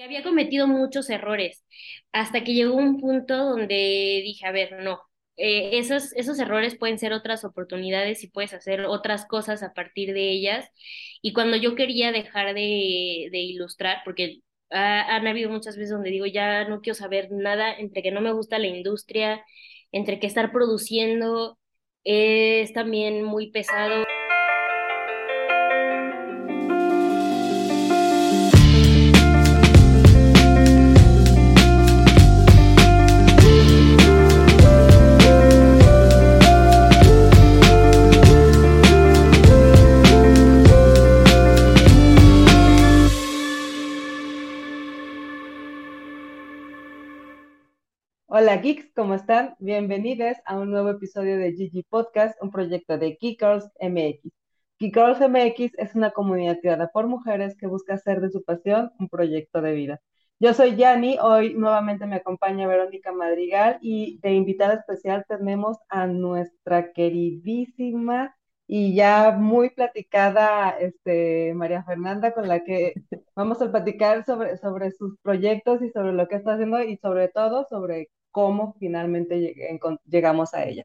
que había cometido muchos errores, hasta que llegó un punto donde dije, a ver, no, eh, esos, esos errores pueden ser otras oportunidades y puedes hacer otras cosas a partir de ellas. Y cuando yo quería dejar de, de ilustrar, porque han habido muchas veces donde digo, ya no quiero saber nada, entre que no me gusta la industria, entre que estar produciendo es también muy pesado. Hola geeks, ¿cómo están? Bienvenidos a un nuevo episodio de Gigi Podcast, un proyecto de Geekers MX. Geekers MX es una comunidad creada por mujeres que busca hacer de su pasión un proyecto de vida. Yo soy Yani, hoy nuevamente me acompaña Verónica Madrigal y de invitada especial tenemos a nuestra queridísima y ya muy platicada este, María Fernanda, con la que vamos a platicar sobre, sobre sus proyectos y sobre lo que está haciendo y sobre todo sobre cómo finalmente llegamos a ella.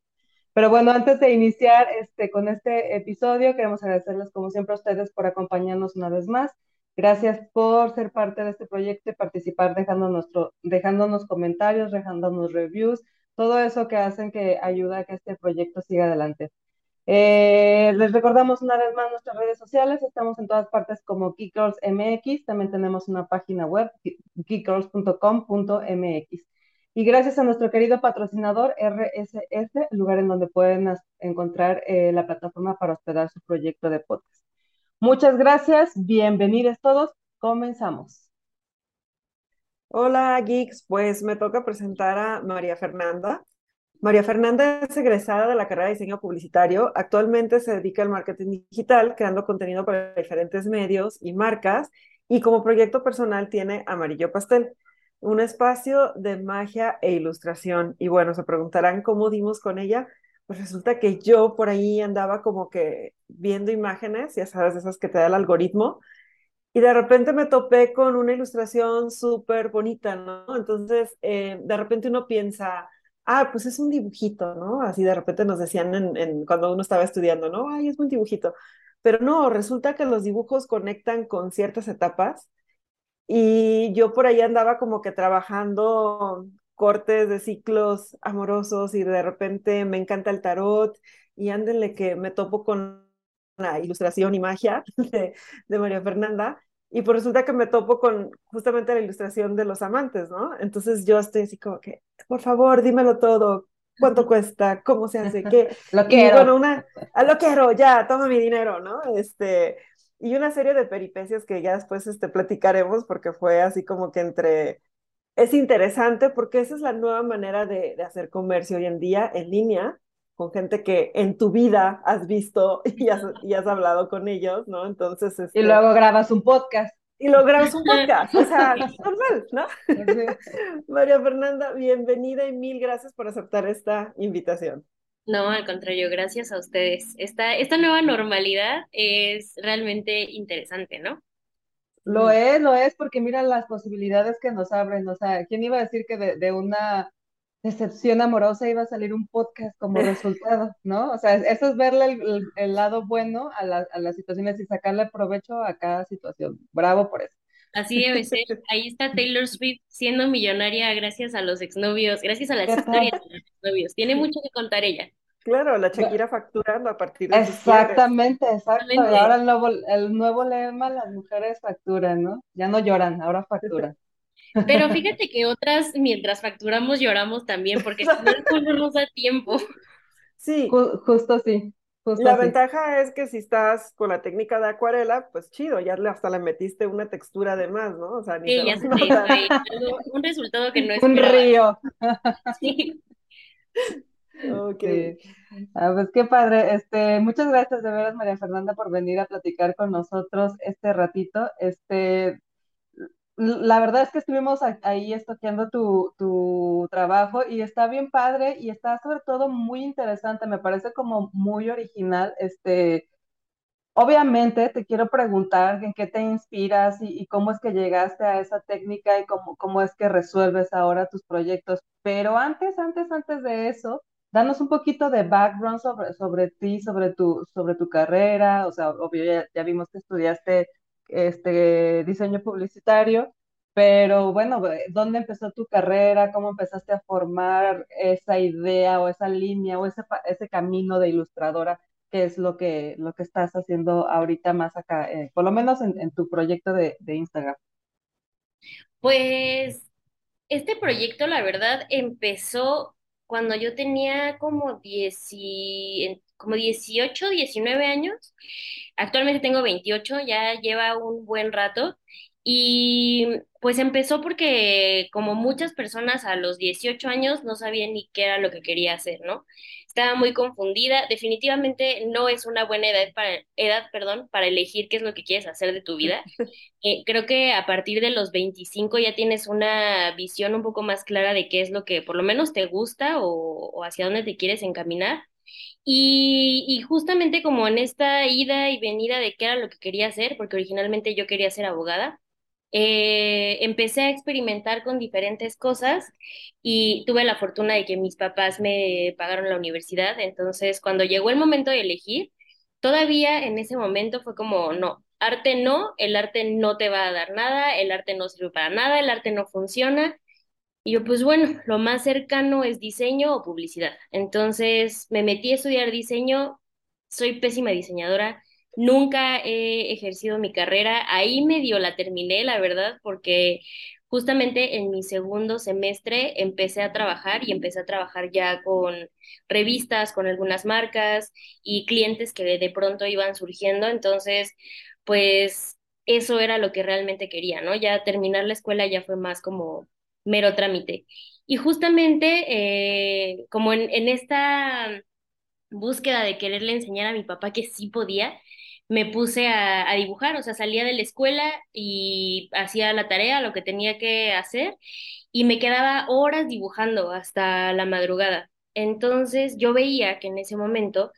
Pero bueno, antes de iniciar este, con este episodio, queremos agradecerles como siempre a ustedes por acompañarnos una vez más. Gracias por ser parte de este proyecto y participar dejando nuestro, dejándonos comentarios, dejándonos reviews, todo eso que hacen que ayuda a que este proyecto siga adelante. Eh, les recordamos una vez más nuestras redes sociales, estamos en todas partes como Geekgirls MX, también tenemos una página web, geekgirls.com.mx. Y gracias a nuestro querido patrocinador el lugar en donde pueden encontrar eh, la plataforma para hospedar su proyecto de podcast. Muchas gracias, bienvenidos todos, comenzamos. Hola geeks, pues me toca presentar a María Fernanda. María Fernanda es egresada de la carrera de diseño publicitario. Actualmente se dedica al marketing digital, creando contenido para diferentes medios y marcas. Y como proyecto personal tiene Amarillo Pastel un espacio de magia e ilustración. Y bueno, se preguntarán cómo dimos con ella. Pues resulta que yo por ahí andaba como que viendo imágenes, ya sabes, esas que te da el algoritmo, y de repente me topé con una ilustración súper bonita, ¿no? Entonces, eh, de repente uno piensa, ah, pues es un dibujito, ¿no? Así de repente nos decían en, cuando uno estaba estudiando, ¿no? Ay, es un dibujito. Pero no, resulta que los dibujos conectan con ciertas etapas y yo por ahí andaba como que trabajando cortes de ciclos amorosos y de repente me encanta el tarot y ándenle que me topo con la ilustración y magia de, de María Fernanda y por pues resulta que me topo con justamente la ilustración de los amantes, ¿no? Entonces yo estoy así como que, por favor, dímelo todo, cuánto cuesta, cómo se hace, qué. lo quiero. bueno, una, ah, lo quiero, ya, toma mi dinero, ¿no? Este, y una serie de peripecias que ya después este, platicaremos porque fue así como que entre... Es interesante porque esa es la nueva manera de, de hacer comercio hoy en día en línea con gente que en tu vida has visto y has, y has hablado con ellos, ¿no? Entonces... Este... Y luego grabas un podcast. Y luego grabas un podcast, o sea, normal, ¿no? María Fernanda, bienvenida y mil gracias por aceptar esta invitación. No, al contrario, gracias a ustedes. Esta, esta nueva normalidad es realmente interesante, ¿no? Lo es, lo es, porque mira las posibilidades que nos abren. O sea, ¿quién iba a decir que de, una decepción amorosa iba a salir un podcast como resultado, ¿no? O sea, eso es verle el, lado bueno a, a las situaciones y sacarle provecho a cada situación. Bravo por eso. Así debe ser. Ahí está Taylor Swift siendo millonaria gracias a los exnovios, gracias a las historias de los exnovios. Tiene mucho que contar ella. Claro, la Shakira facturando a partir de Exactamente, exacto. Y ahora el nuevo, el nuevo lema, las mujeres facturan, ¿no? Ya no lloran, ahora facturan. Pero fíjate que otras, mientras facturamos, lloramos también, porque si no, nos da tiempo. Sí. justo sí la ventaja es que si estás con la técnica de acuarela, pues chido, ya hasta le metiste una textura de más, ¿no? O sea, ni sí, ya se un resultado que no es Un río. Sí. Ok. Ah, pues qué padre. Este, muchas gracias de veras, María Fernanda, por venir a platicar con nosotros este ratito. Este, la verdad es que estuvimos ahí estoqueando tu, tu, trabajo y está bien padre y está sobre todo muy interesante, me parece como muy original, este, Obviamente te quiero preguntar en qué te inspiras y, cómo es que llegaste a esa técnica y cómo, cómo es que resuelves ahora tus proyectos. Pero antes, antes, antes de eso, danos un poquito de background sobre, sobre ti, sobre tu, sobre tu carrera. O sea, obvio, ya, ya vimos que estudiaste este, diseño publicitario, pero bueno, ¿dónde empezó tu carrera? ¿Cómo empezaste a formar esa idea o esa línea o ese, ese camino de ilustradora? qué es lo que, lo que estás haciendo ahorita más acá, eh, por lo menos en, tu proyecto de, Instagram. Pues este proyecto, la verdad, empezó cuando yo tenía como, como 18, 19 años. Actualmente tengo 28, ya lleva un buen rato. Y pues empezó porque como muchas personas a los 18 años no sabían ni qué era lo que quería hacer, ¿no? Estaba muy confundida. Definitivamente no es una buena edad para, edad, perdón, para elegir qué es lo que quieres hacer de tu vida. Eh, creo que a partir de los 25 ya tienes una visión un poco más clara de qué es lo que por lo menos te gusta o, o hacia dónde te quieres encaminar. Y, y, justamente como en esta ida y venida de qué era lo que quería hacer, porque originalmente yo quería ser abogada, eh, empecé a experimentar con diferentes cosas y tuve la fortuna de que mis papás me pagaron la universidad. Entonces, cuando llegó el momento de elegir, todavía en ese momento fue como, no, arte no, el arte no te va a dar nada, el arte no sirve para nada, el arte no funciona. Y yo, pues bueno, lo más cercano es diseño o publicidad. Entonces me metí a estudiar diseño, soy pésima diseñadora, Nunca he ejercido mi carrera, ahí medio la terminé, la verdad, porque justamente en mi segundo semestre empecé a trabajar y empecé a trabajar ya con revistas, con algunas marcas y clientes que de pronto iban surgiendo, entonces, pues eso era lo que realmente quería, ¿no? Ya terminar la escuela ya fue más como mero trámite. Y justamente, eh, como en, en esta búsqueda de quererle enseñar a mi papá que sí podía, me puse a, dibujar, o sea, salía de la escuela y hacía la tarea, lo que tenía que hacer, y me quedaba horas dibujando hasta la madrugada. Entonces yo veía que en ese momento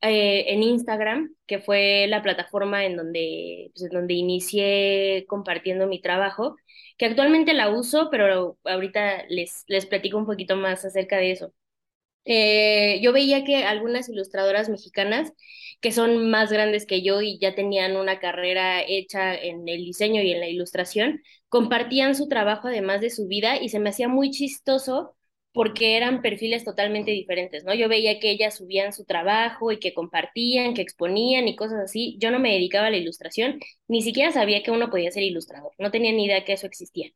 eh, en Instagram, que fue la plataforma en donde, pues, en donde inicié compartiendo mi trabajo, que actualmente la uso, pero ahorita les, les platico un poquito más acerca de eso. Eh, yo veía que algunas ilustradoras mexicanas que son más grandes que yo y ya tenían una carrera hecha en el diseño y en la ilustración, compartían su trabajo además de su vida y se me hacía muy chistoso porque eran perfiles totalmente diferentes, ¿no? Yo veía que ellas subían su trabajo y que compartían, que exponían y cosas así. Yo no me dedicaba a la ilustración, ni siquiera sabía que uno podía ser ilustrador, no tenía ni idea que eso existía.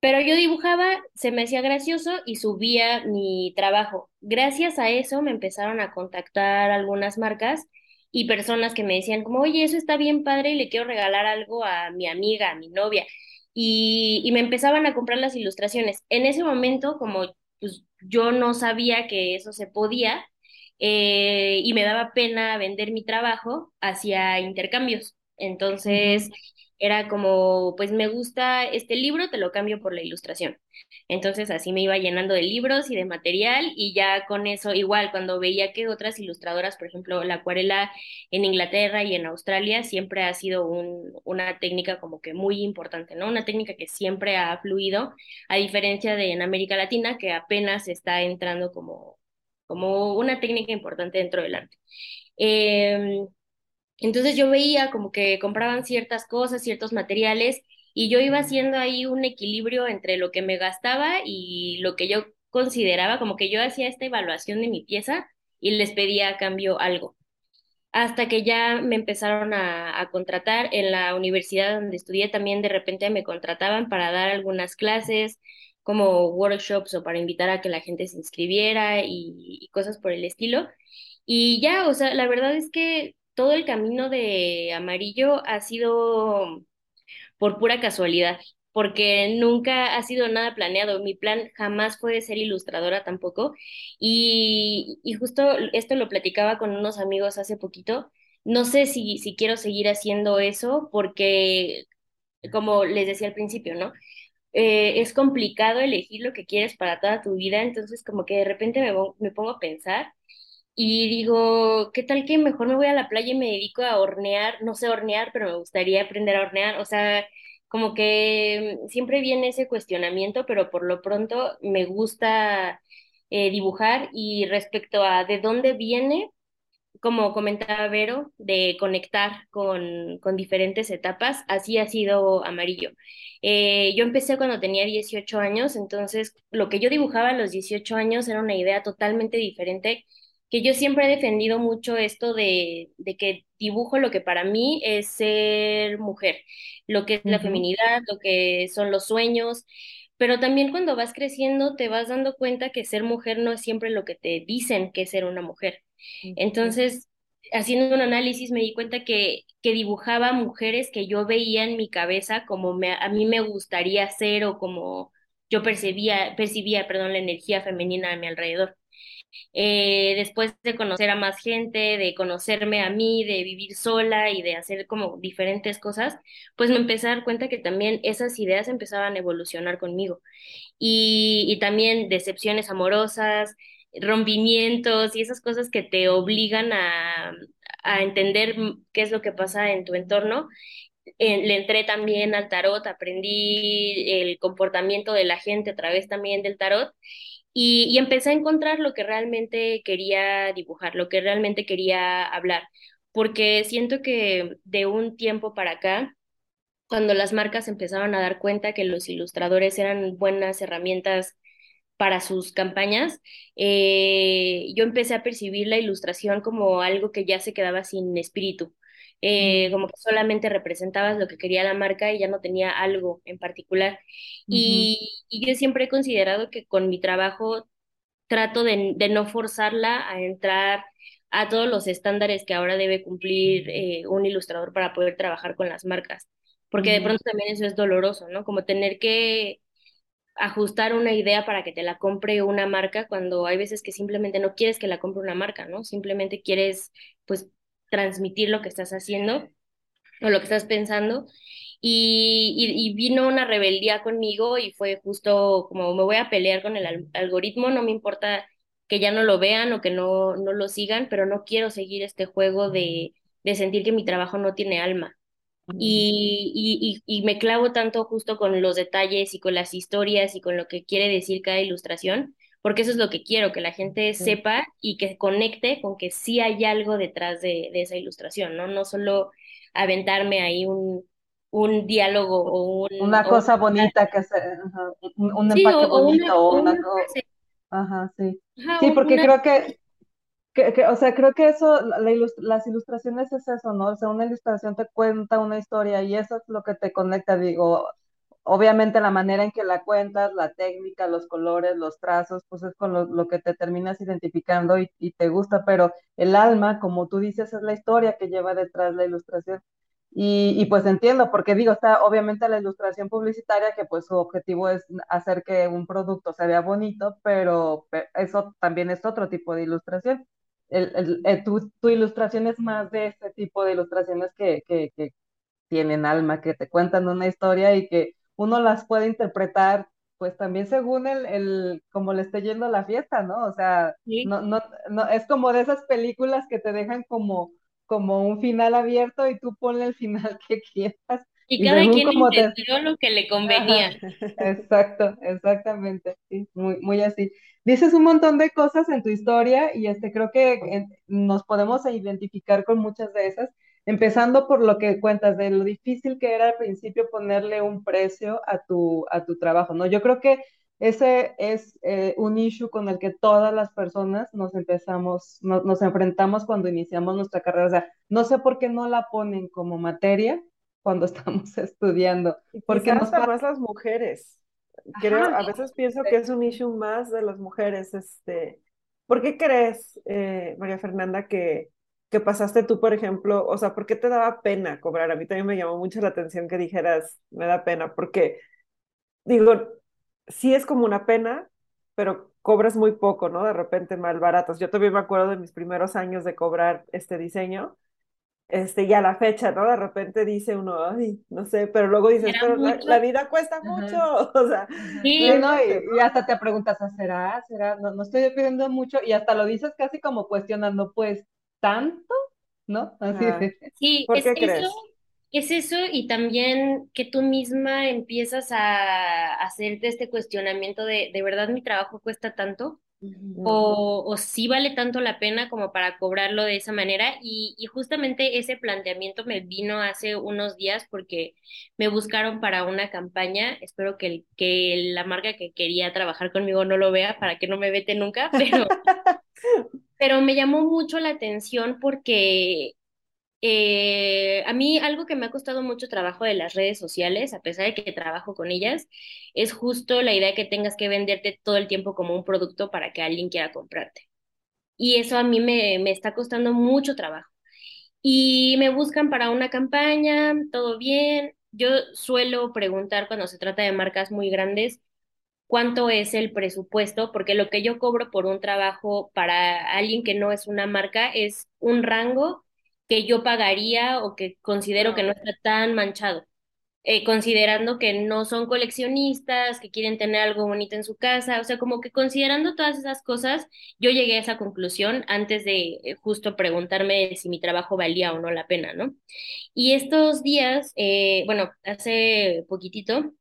Pero yo dibujaba, se me hacía gracioso y subía mi trabajo. Gracias a eso me empezaron a contactar algunas marcas y personas que me decían como, oye, eso está bien padre y le quiero regalar algo a mi amiga, a mi novia. Y, y me empezaban a comprar las ilustraciones. En ese momento, como yo no sabía que eso se podía eh, y me daba pena vender mi trabajo hacia intercambios. Entonces, era como, pues me gusta este libro, te lo cambio por la ilustración. Entonces así me iba llenando de libros y de material y ya con eso, igual cuando veía que otras ilustradoras, por ejemplo, la acuarela en Inglaterra y en Australia siempre ha sido un, una técnica como que muy importante, ¿no? Una técnica que siempre ha fluido, a diferencia de en América Latina, que apenas está entrando como, como una técnica importante dentro del arte. Eh, entonces yo veía como que compraban ciertas cosas, ciertos materiales, y yo iba haciendo ahí un equilibrio entre lo que me gastaba y lo que yo consideraba, como que yo hacía esta evaluación de mi pieza y les pedía a cambio algo. Hasta que ya me empezaron a, contratar en la universidad donde estudié, también de repente me contrataban para dar algunas clases, como workshops o para invitar a que la gente se inscribiera y, y cosas por el estilo. Y ya, o sea, la verdad es que todo el camino de amarillo ha sido por pura casualidad, porque nunca ha sido nada planeado. Mi plan jamás fue ser ilustradora tampoco. Y, y justo esto lo platicaba con unos amigos hace poquito. No sé si, si quiero seguir haciendo eso porque, como les decía al principio, ¿no? Eh, es complicado elegir lo que quieres para toda tu vida, entonces como que de repente me, me pongo a pensar y digo, ¿qué tal que mejor me voy a la playa y me dedico a hornear? No sé hornear, pero me gustaría aprender a hornear. O sea, como que siempre viene ese cuestionamiento, pero por lo pronto me gusta eh, dibujar y respecto a de dónde viene, como comentaba Vero, de conectar con, con diferentes etapas, así ha sido amarillo. Eh, yo empecé cuando tenía 18 años, entonces lo que yo dibujaba a los 18 años era una idea totalmente diferente, que yo siempre he defendido mucho esto de, de que dibujo lo que para mí es ser mujer, lo que es la feminidad, lo que son los sueños. Pero también cuando vas creciendo te vas dando cuenta que ser mujer no es siempre lo que te dicen que es ser una mujer. Entonces, haciendo un análisis me di cuenta que, que dibujaba mujeres que yo veía en mi cabeza como me, a mí me gustaría ser o como yo percibía, percibía, perdón, la energía femenina a mi alrededor. Eh, después de conocer a más gente, de conocerme a mí, de vivir sola y de hacer como diferentes cosas, pues me empecé a dar cuenta que también esas ideas empezaban a evolucionar conmigo y, y también decepciones amorosas, rompimientos y esas cosas que te obligan a, a entender qué es lo que pasa en tu entorno. Eh, le entré también al tarot, aprendí el comportamiento de la gente a través también del tarot y, empecé a encontrar lo que realmente quería dibujar, lo que realmente quería hablar, porque siento que de un tiempo para acá, cuando las marcas empezaron a dar cuenta que los ilustradores eran buenas herramientas para sus campañas, eh, yo empecé a percibir la ilustración como algo que ya se quedaba sin espíritu, eh, mm, como que solamente representabas lo que quería la marca y ya no tenía algo en particular. Y, y yo siempre he considerado que con mi trabajo trato de, de no forzarla a entrar a todos los estándares que ahora debe cumplir eh, un ilustrador para poder trabajar con las marcas, porque de pronto también eso es doloroso, ¿no? Como tener que ajustar una idea para que te la compre una marca cuando hay veces que simplemente no quieres que la compre una marca, ¿no? Simplemente quieres, pues, transmitir lo que estás haciendo o lo que estás pensando. Y, y, y vino una rebeldía conmigo y fue justo como me voy a pelear con el al- algoritmo, no me importa que ya no lo vean o que no, no lo sigan, pero no quiero seguir este juego de, de sentir que mi trabajo no tiene alma. Y, y, y me clavo tanto justo con los detalles y con las historias y con lo que quiere decir cada ilustración, porque eso es lo que quiero, que la gente sí. sepa y que conecte con que sí hay algo detrás de, de esa ilustración, ¿no? No solo aventarme ahí un, un diálogo o un... Una O, cosa bonita que se, ajá, un, sí, empaque o bonito o una, una ajá, sí. ajá, Sí, porque una... creo que, que, que, o sea, creo que eso, la, la ilus- las ilustraciones es eso, ¿no? O sea, una ilustración te cuenta una historia y eso es lo que te conecta, digo, obviamente la manera en que la cuentas, la técnica, los colores, los trazos, pues es con lo, que te terminas identificando y, te gusta, pero el alma, como tú dices, es la historia que lleva detrás la ilustración. Y, pues entiendo, porque digo, está obviamente la ilustración publicitaria, que pues su objetivo es hacer que un producto se vea bonito, pero pe- eso también es otro tipo de ilustración. El- tu, tu ilustración es más de este tipo de ilustraciones que, que tienen alma, que te cuentan una historia y que uno las puede interpretar, pues también según el, el cómo le esté yendo la fiesta, ¿no? O sea, Sí. no, no, no, es como de esas películas que te dejan como, como un final abierto y tú ponle el final que quieras Y y cada quien te... entendió lo que le convenía. Ajá, exacto, exactamente, sí, muy, muy así. Dices un montón de cosas en tu historia y este creo que nos podemos identificar con muchas de esas, empezando por lo que cuentas de lo difícil que era al principio ponerle un precio a tu, a tu trabajo, ¿no? Yo creo que ese es eh, un issue con el que todas las personas nos empezamos, no- nos enfrentamos cuando iniciamos nuestra carrera. O sea, no sé por qué no la ponen como materia cuando estamos estudiando porque nos pasa, más las mujeres. Creo, ajá, a veces pienso que es un issue más de las mujeres. Este, ¿por qué crees, eh, María Fernanda, que, que pasaste tú, por ejemplo, o sea, ¿por qué te daba pena cobrar? A mí también me llamó mucho la atención que dijeras, me da pena, porque digo, sí es como una pena, pero cobras muy poco, ¿no? De repente mal baratos. Yo también me acuerdo de mis primeros años de cobrar este diseño este, y a la fecha, ¿no? De repente dice uno, ay, no sé, pero luego dices, pero la, vida cuesta mucho, o sea. Sí, no, y, hasta te preguntas, ¿ah, ¿será? ¿Será? No, no estoy pidiendo mucho, y hasta lo dices casi como cuestionando, pues, ¿tanto? ¿No? Así Sí, ¿Por es qué crees? Eso, es eso, y también que tú misma empiezas a hacerte este cuestionamiento de, ¿de verdad mi trabajo cuesta tanto? o, o sí vale tanto la pena como para cobrarlo de esa manera. Y, y, justamente ese planteamiento me vino hace unos días porque me buscaron para una campaña. Espero que, que la marca que quería trabajar conmigo no lo vea para que no me vete nunca, pero, pero me llamó mucho la atención porque eh, a mí algo que me ha costado mucho trabajo de las redes sociales, a pesar de que trabajo con ellas, es justo la idea de que tengas que venderte todo el tiempo como un producto para que alguien quiera comprarte. Y eso a mí me, me está costando mucho trabajo. Y me buscan para una campaña, todo bien. Yo suelo preguntar cuando se trata de marcas muy grandes cuánto es el presupuesto, porque lo que yo cobro por un trabajo para alguien que no es una marca es un rango que yo pagaría o que considero que no está tan manchado. Eh, considerando que no son coleccionistas, que quieren tener algo bonito en su casa, o sea, como que considerando todas esas cosas, yo llegué a esa conclusión antes de eh, justo preguntarme si mi trabajo valía o no la pena, ¿no? Y estos días, eh, bueno, hace poquitito,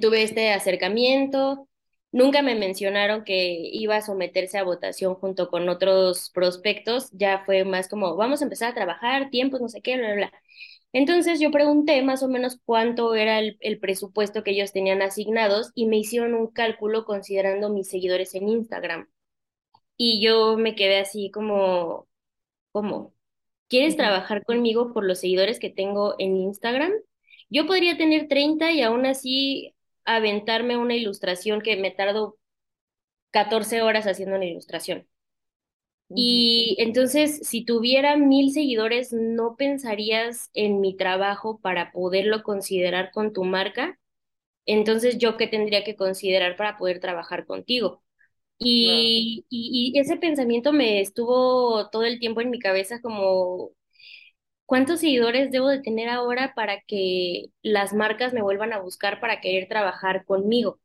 tuve este acercamiento, Nunca me mencionaron que iba a someterse a votación junto con otros prospectos, ya fue más como, vamos a empezar a trabajar, tiempos, no sé qué, bla, bla, bla. Entonces yo pregunté más o menos cuánto era el, el, presupuesto que ellos tenían asignados y me hicieron un cálculo considerando mis seguidores en Instagram. Y yo me quedé así como, ¿cómo? ¿Quieres trabajar conmigo por los seguidores que tengo en Instagram? Yo podría tener 30 y aún así aventarme una ilustración que me tardo 14 horas haciendo una ilustración. Y entonces, si tuviera mil seguidores, ¿no pensarías en mi trabajo para poderlo considerar con tu marca? Entonces, ¿yo qué tendría que considerar para poder trabajar contigo? Y, y, y ese pensamiento me estuvo todo el tiempo en mi cabeza como, ¿Cuántos seguidores debo de tener ahora para que las marcas me vuelvan a buscar para querer trabajar conmigo?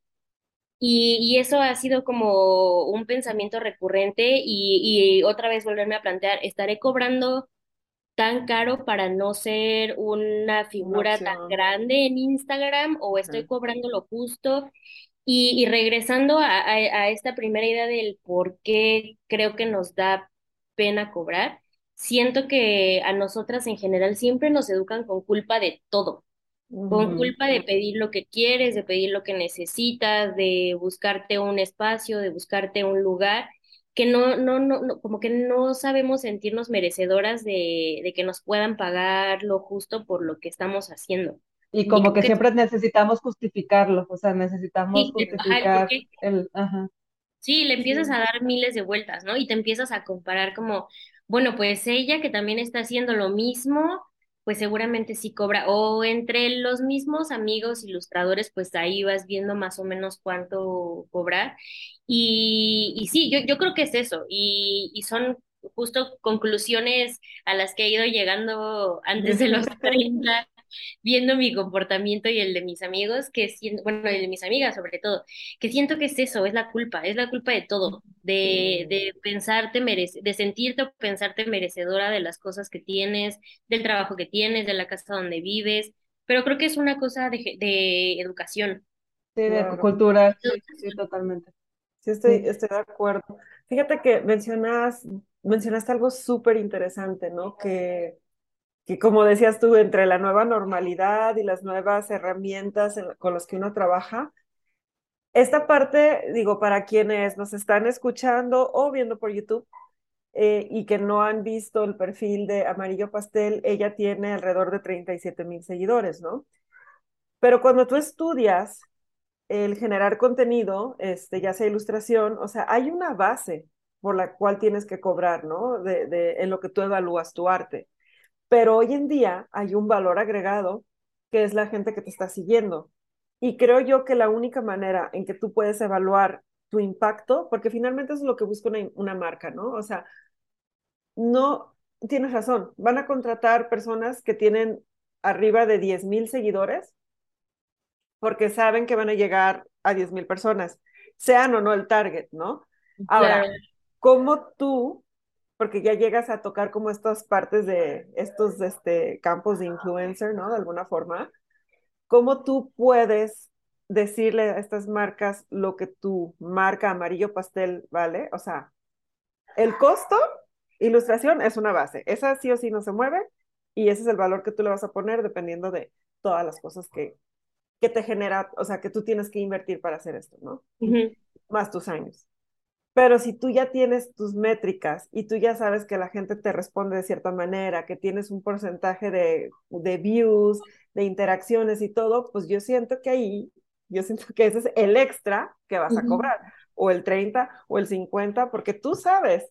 Y, eso ha sido como un pensamiento recurrente y, y otra vez volverme a plantear, ¿estaré cobrando tan caro para no ser una figura tan grande en Instagram o estoy cobrando lo justo? Y, y regresando a, a, esta primera idea del por qué creo que nos da pena cobrar, siento que a nosotras en general siempre nos educan con culpa de todo, con culpa de pedir lo que quieres, de pedir lo que necesitas, de buscarte un espacio, de buscarte un lugar, que no, no, no, como que no sabemos sentirnos merecedoras de, de que nos puedan pagar lo justo por lo que estamos haciendo. Y como que, siempre necesitamos justificarlo, o sea, necesitamos justificar el... Sí, le empiezas a dar miles de vueltas, ¿no? Y te empiezas a comparar como, bueno, pues ella que también está haciendo lo mismo, pues seguramente sí cobra. O entre los mismos amigos ilustradores, pues ahí vas viendo más o menos cuánto cobrar. Y, y sí, yo, yo creo que es eso. Y, y son justo conclusiones a las que he ido llegando antes de los 30 viendo mi comportamiento y el de mis amigos, que siento, bueno, el de mis amigas sobre todo, que siento que es eso, es la culpa, es la culpa de todo, de, de pensarte, merece, de sentirte o pensarte merecedora de las cosas que tienes, del trabajo que tienes, de la casa donde vives, pero creo que es una cosa de, de educación. Sí, de cultura, sí, totalmente. Sí, estoy, estoy de acuerdo. Fíjate que mencionas, mencionaste algo súper interesante, ¿no? Que que como decías tú, entre la nueva normalidad y las nuevas herramientas con las que uno trabaja, esta parte, digo, para quienes nos están escuchando o viendo por YouTube eh, y que no han visto el perfil de Amarillo Pastel, ella tiene alrededor de 37 mil seguidores, ¿no? Pero cuando tú estudias el generar contenido, este, ya sea ilustración, o sea, hay una base por la cual tienes que cobrar, ¿no? De, de, en lo que tú evalúas tu arte. Pero hoy en día hay un valor agregado que es la gente que te está siguiendo. Y creo yo que la única manera en que tú puedes evaluar tu impacto, porque finalmente eso es lo que busca una, una marca, ¿no? O sea, no, tienes razón, van a contratar personas que tienen arriba de 10 mil seguidores porque saben que van a llegar a 10 mil personas, sean o no el target, ¿no? Ahora, ¿cómo tú, porque ya llegas a tocar como estas partes de estos este, campos de influencer, ¿no? De alguna forma, ¿cómo tú puedes decirle a estas marcas lo que tu marca amarillo pastel vale? O sea, el costo, ilustración es una base, esa sí o sí no se mueve y ese es el valor que tú le vas a poner dependiendo de todas las cosas que, que te genera, o sea, que tú tienes que invertir para hacer esto, ¿no? Más tus años. Pero si tú ya tienes tus métricas y tú ya sabes que la gente te responde de cierta manera, que tienes un porcentaje de, de views, de interacciones y todo, pues yo siento que ahí, yo siento que ese es el extra que vas a cobrar, o el 30 o el 50, porque tú sabes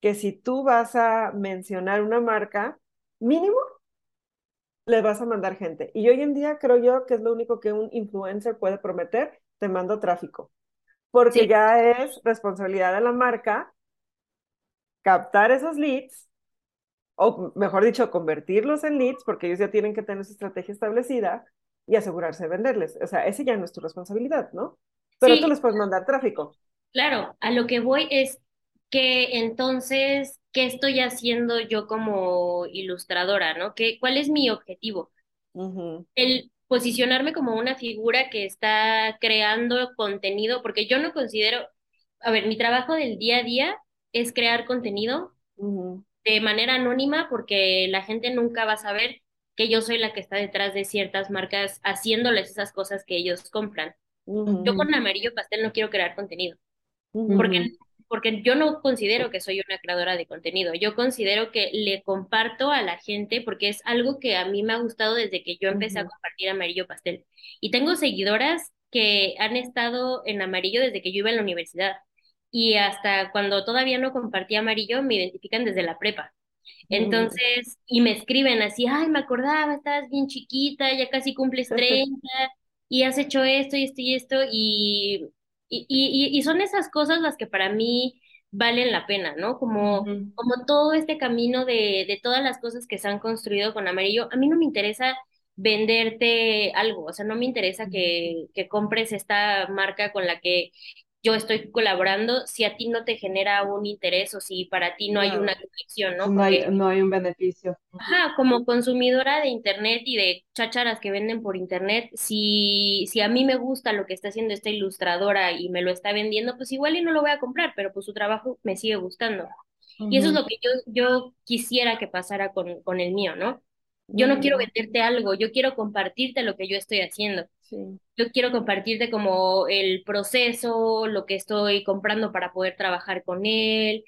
que si tú vas a mencionar una marca, mínimo le vas a mandar gente. Y hoy en día creo yo que es lo único que un influencer puede prometer, te mando tráfico porque ya es responsabilidad de la marca captar esos leads, o mejor dicho, convertirlos en leads, porque ellos ya tienen que tener su estrategia establecida y asegurarse de venderles. O sea, ese ya no es tu responsabilidad, ¿no? Pero tú les puedes mandar tráfico. Claro, a lo que voy es que entonces, ¿qué estoy haciendo yo como ilustradora, no? ¿Qué, ¿Cuál es mi objetivo? El posicionarme como una figura que está creando contenido, porque yo no considero, a ver, mi trabajo del día a día es crear contenido de manera anónima porque la gente nunca va a saber que yo soy la que está detrás de ciertas marcas haciéndoles esas cosas que ellos compran. Yo con amarillo pastel no quiero crear contenido, porque porque yo no considero que soy una creadora de contenido, yo considero que le comparto a la gente porque es algo que a mí me ha gustado desde que yo empecé a compartir amarillo pastel. Y tengo seguidoras que han estado en amarillo desde que yo iba en la universidad y hasta cuando todavía no compartía amarillo me identifican desde la prepa. Entonces, y me escriben así, ay, me acordaba, estabas bien chiquita, ya casi cumples 30 y has hecho esto y esto y esto y y, y, y son esas cosas las que para mí valen la pena, ¿no? Como, como todo este camino de, de todas las cosas que se han construido con amarillo. A mí no me interesa venderte algo, o sea, no me interesa que, que compres esta marca con la que yo estoy colaborando si a ti no te genera un interés o si para ti no hay una conexión, ¿no? No hay, no hay un beneficio. Ajá, como consumidora de internet y de chácharas que venden por internet, si, si a mí me gusta lo que está haciendo esta ilustradora y me lo está vendiendo, pues igual y no lo voy a comprar, pero pues su trabajo me sigue gustando. Y eso es lo que yo, yo quisiera que pasara con, con el mío, ¿no? Yo no quiero venderte algo, yo quiero compartirte lo que yo estoy haciendo. Yo quiero compartirte como el proceso, lo que estoy comprando para poder trabajar con él.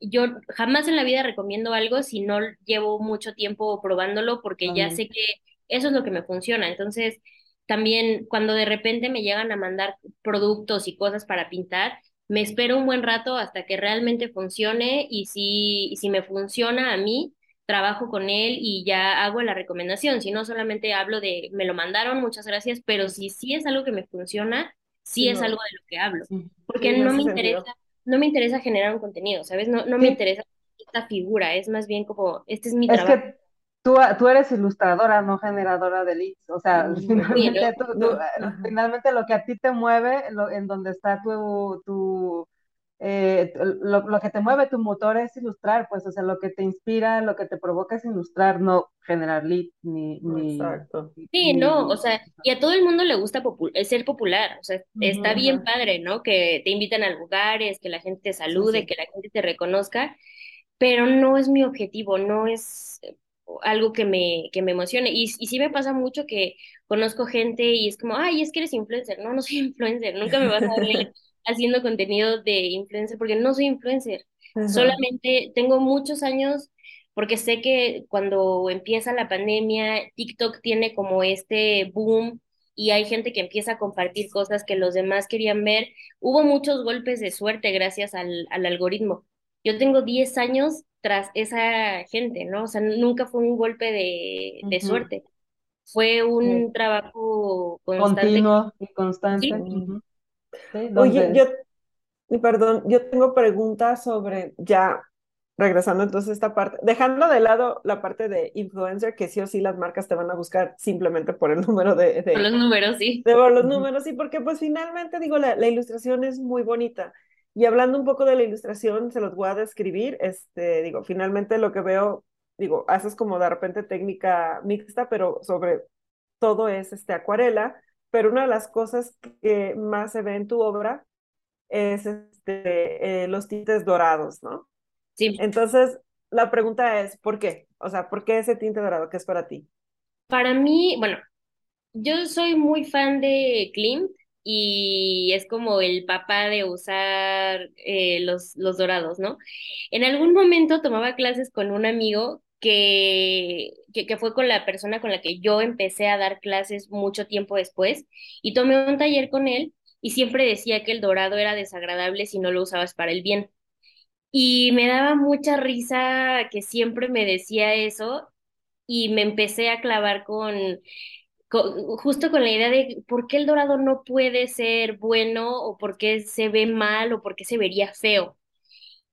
yo jamás en la vida recomiendo algo si no llevo mucho tiempo probándolo porque ya sé que eso es lo que me funciona. Entonces, también cuando de repente me llegan a mandar productos y cosas para pintar, me espero un buen rato hasta que realmente funcione y si, y si me funciona a mí, trabajo con él y ya hago la recomendación, si no solamente hablo de me lo mandaron, muchas gracias, pero si sí es algo que me funciona, sí, es algo de lo que hablo, porque no me interesa, no me interesa generar un contenido, ¿sabes? No, no me interesa esta figura, es más bien como, este es mi trabajo. Que... Tú, tú, eres ilustradora, no generadora de leads. O sea, finalmente, finalmente, lo que a ti te mueve, lo, en donde está tu, tu eh, lo, lo, que te mueve tu motor es ilustrar, pues, o sea, lo que te inspira, lo que te provoca es ilustrar, no generar lead ni... ni Exacto. Sí, no, o sea, y a todo el mundo le gusta ser popular, o sea, está bien padre, ¿no? Que te inviten a lugares, que la gente te salude, que la gente te reconozca, pero no es mi objetivo, no es algo que me, que me emocione. Y, y sí me pasa mucho que conozco gente y es como, ay, es que eres influencer. No, no soy influencer, nunca me vas a ver haciendo contenido de influencer porque no soy influencer. Solamente tengo muchos años porque sé que cuando empieza la pandemia, TikTok tiene como este boom y hay gente que empieza a compartir cosas que los demás querían ver. Hubo muchos golpes de suerte gracias al, al algoritmo. Yo tengo 10 años tras esa gente, ¿no? O sea, nunca fue un golpe de, de suerte. Fue un trabajo constante. Continuo y constante. Oye, yo, perdón, yo tengo preguntas sobre ya regresando entonces a esta parte, dejando de lado la parte de influencer, que sí o sí las marcas te van a buscar simplemente por el número de... de por los números, sí. De por los números, sí, porque pues finalmente digo, la, la, ilustración es muy bonita. Y hablando un poco de la ilustración, se los voy a describir, este, digo, finalmente lo que veo, digo, haces como de repente técnica mixta, pero sobre todo es este, acuarela, pero una de las cosas que más se ve en tu obra es este, eh, los tintes dorados, ¿no? Sí. Entonces, la pregunta es, ¿por qué? O sea, ¿por qué ese tinte dorado? ¿Qué es para ti? Para mí, bueno, yo soy muy fan de Klimt y es como el papá de usar eh, los, los dorados, ¿no? En algún momento tomaba clases con un amigo que, que, fue con la persona con la que yo empecé a dar clases mucho tiempo después y tomé un taller con él y siempre decía que el dorado era desagradable si no lo usabas para el bien. Y me daba mucha risa que siempre me decía eso y me empecé a clavar con, con, justo con la idea de por qué el dorado no puede ser bueno o por qué se ve mal o por qué se vería feo.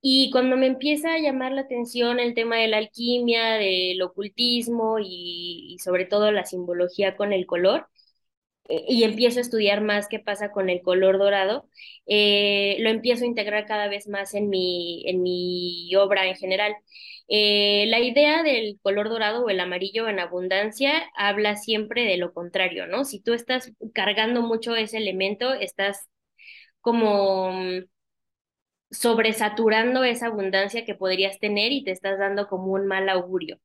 Y cuando me empieza a llamar la atención el tema de la alquimia, del ocultismo y, sobre todo la simbología con el color, y empiezo a estudiar más qué pasa con el color dorado, eh, lo empiezo a integrar cada vez más en mi, en mi obra en general. Eh, la idea del color dorado o el amarillo en abundancia habla siempre de lo contrario, ¿no? Si tú estás cargando mucho ese elemento, estás como mm, sobresaturando esa abundancia que podrías tener y te estás dando como un mal augurio.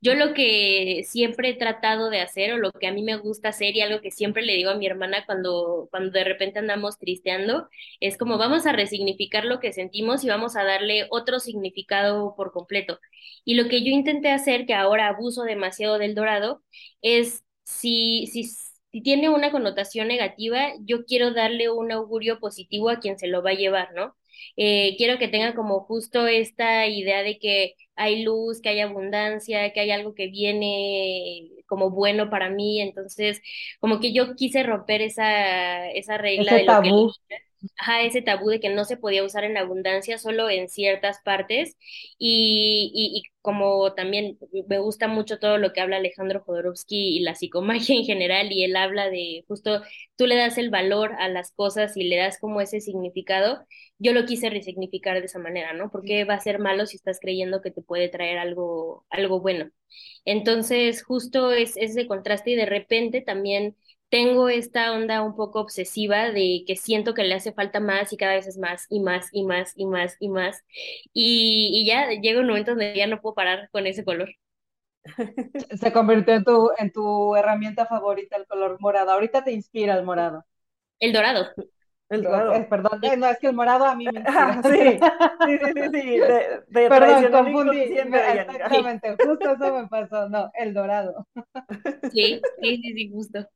Yo lo que siempre he tratado de hacer o lo que a mí me gusta hacer y algo que siempre le digo a mi hermana cuando, cuando de repente andamos tristeando, es como vamos a resignificar lo que sentimos y vamos a darle otro significado por completo. Y lo que yo intenté hacer, que ahora abuso demasiado del dorado, es si, si, si tiene una connotación negativa, yo quiero darle un augurio positivo a quien se lo va a llevar, ¿no? Eh, quiero que tenga como justo esta idea de que hay luz, que hay abundancia, que hay algo que viene como bueno para mí. Entonces, como que yo quise romper esa, esa regla Ese de lo tabú. que ajá, ese tabú de que no se podía usar en abundancia, solo en ciertas partes. Y, y, y como también me gusta mucho todo lo que habla Alejandro Jodorowsky y la psicomagia en general, y él habla de justo tú le das el valor a las cosas y le das como ese significado, yo lo quise resignificar de esa manera, ¿no? Porque va a ser malo si estás creyendo que te puede traer algo, algo bueno. Entonces, justo es ese contraste y de repente también tengo esta onda un poco obsesiva de que siento que le hace falta más y cada vez es más y más y más y más y más. Y, y ya llega un momento donde ya no puedo parar con ese color. Se convirtió en tu, en tu herramienta favorita el color morado. Ahorita te inspira el morado. El dorado. El dorado. eh, perdón, eh, no, es que el morado a mí me Ah, inspira. sí, sí, sí, sí, sí, de, de Perdón, confundí. exactamente, justo eso me pasó. No, el dorado. Sí, sí, sí, sí, justo.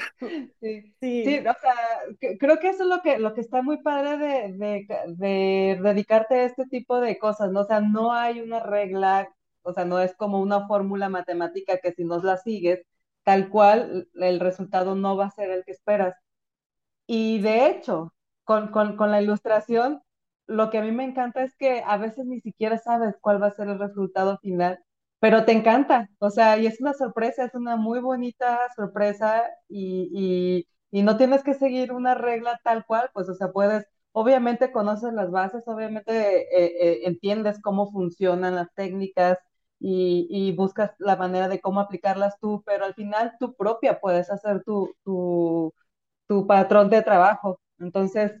Sí, sí, Sí, o sea, que- creo que eso es lo que, lo que está muy padre de, de, de dedicarte a este tipo de cosas, ¿no? O sea, no hay una regla, o sea, no es como una fórmula matemática que si no la sigues, tal cual, el resultado no va a ser el que esperas. Y de hecho, con, con, con la ilustración, lo que a mí me encanta es que a veces ni siquiera sabes cuál va a ser el resultado final, pero te encanta. O sea, y es una sorpresa, es una muy bonita sorpresa y, y, y no tienes que seguir una regla tal cual, pues, o sea, puedes, obviamente conoces las bases, obviamente eh, eh, entiendes cómo funcionan las técnicas. Y, y buscas la manera de cómo aplicarlas tú, pero al final tú propia puedes hacer tu, tu, tu patrón de trabajo. Entonces,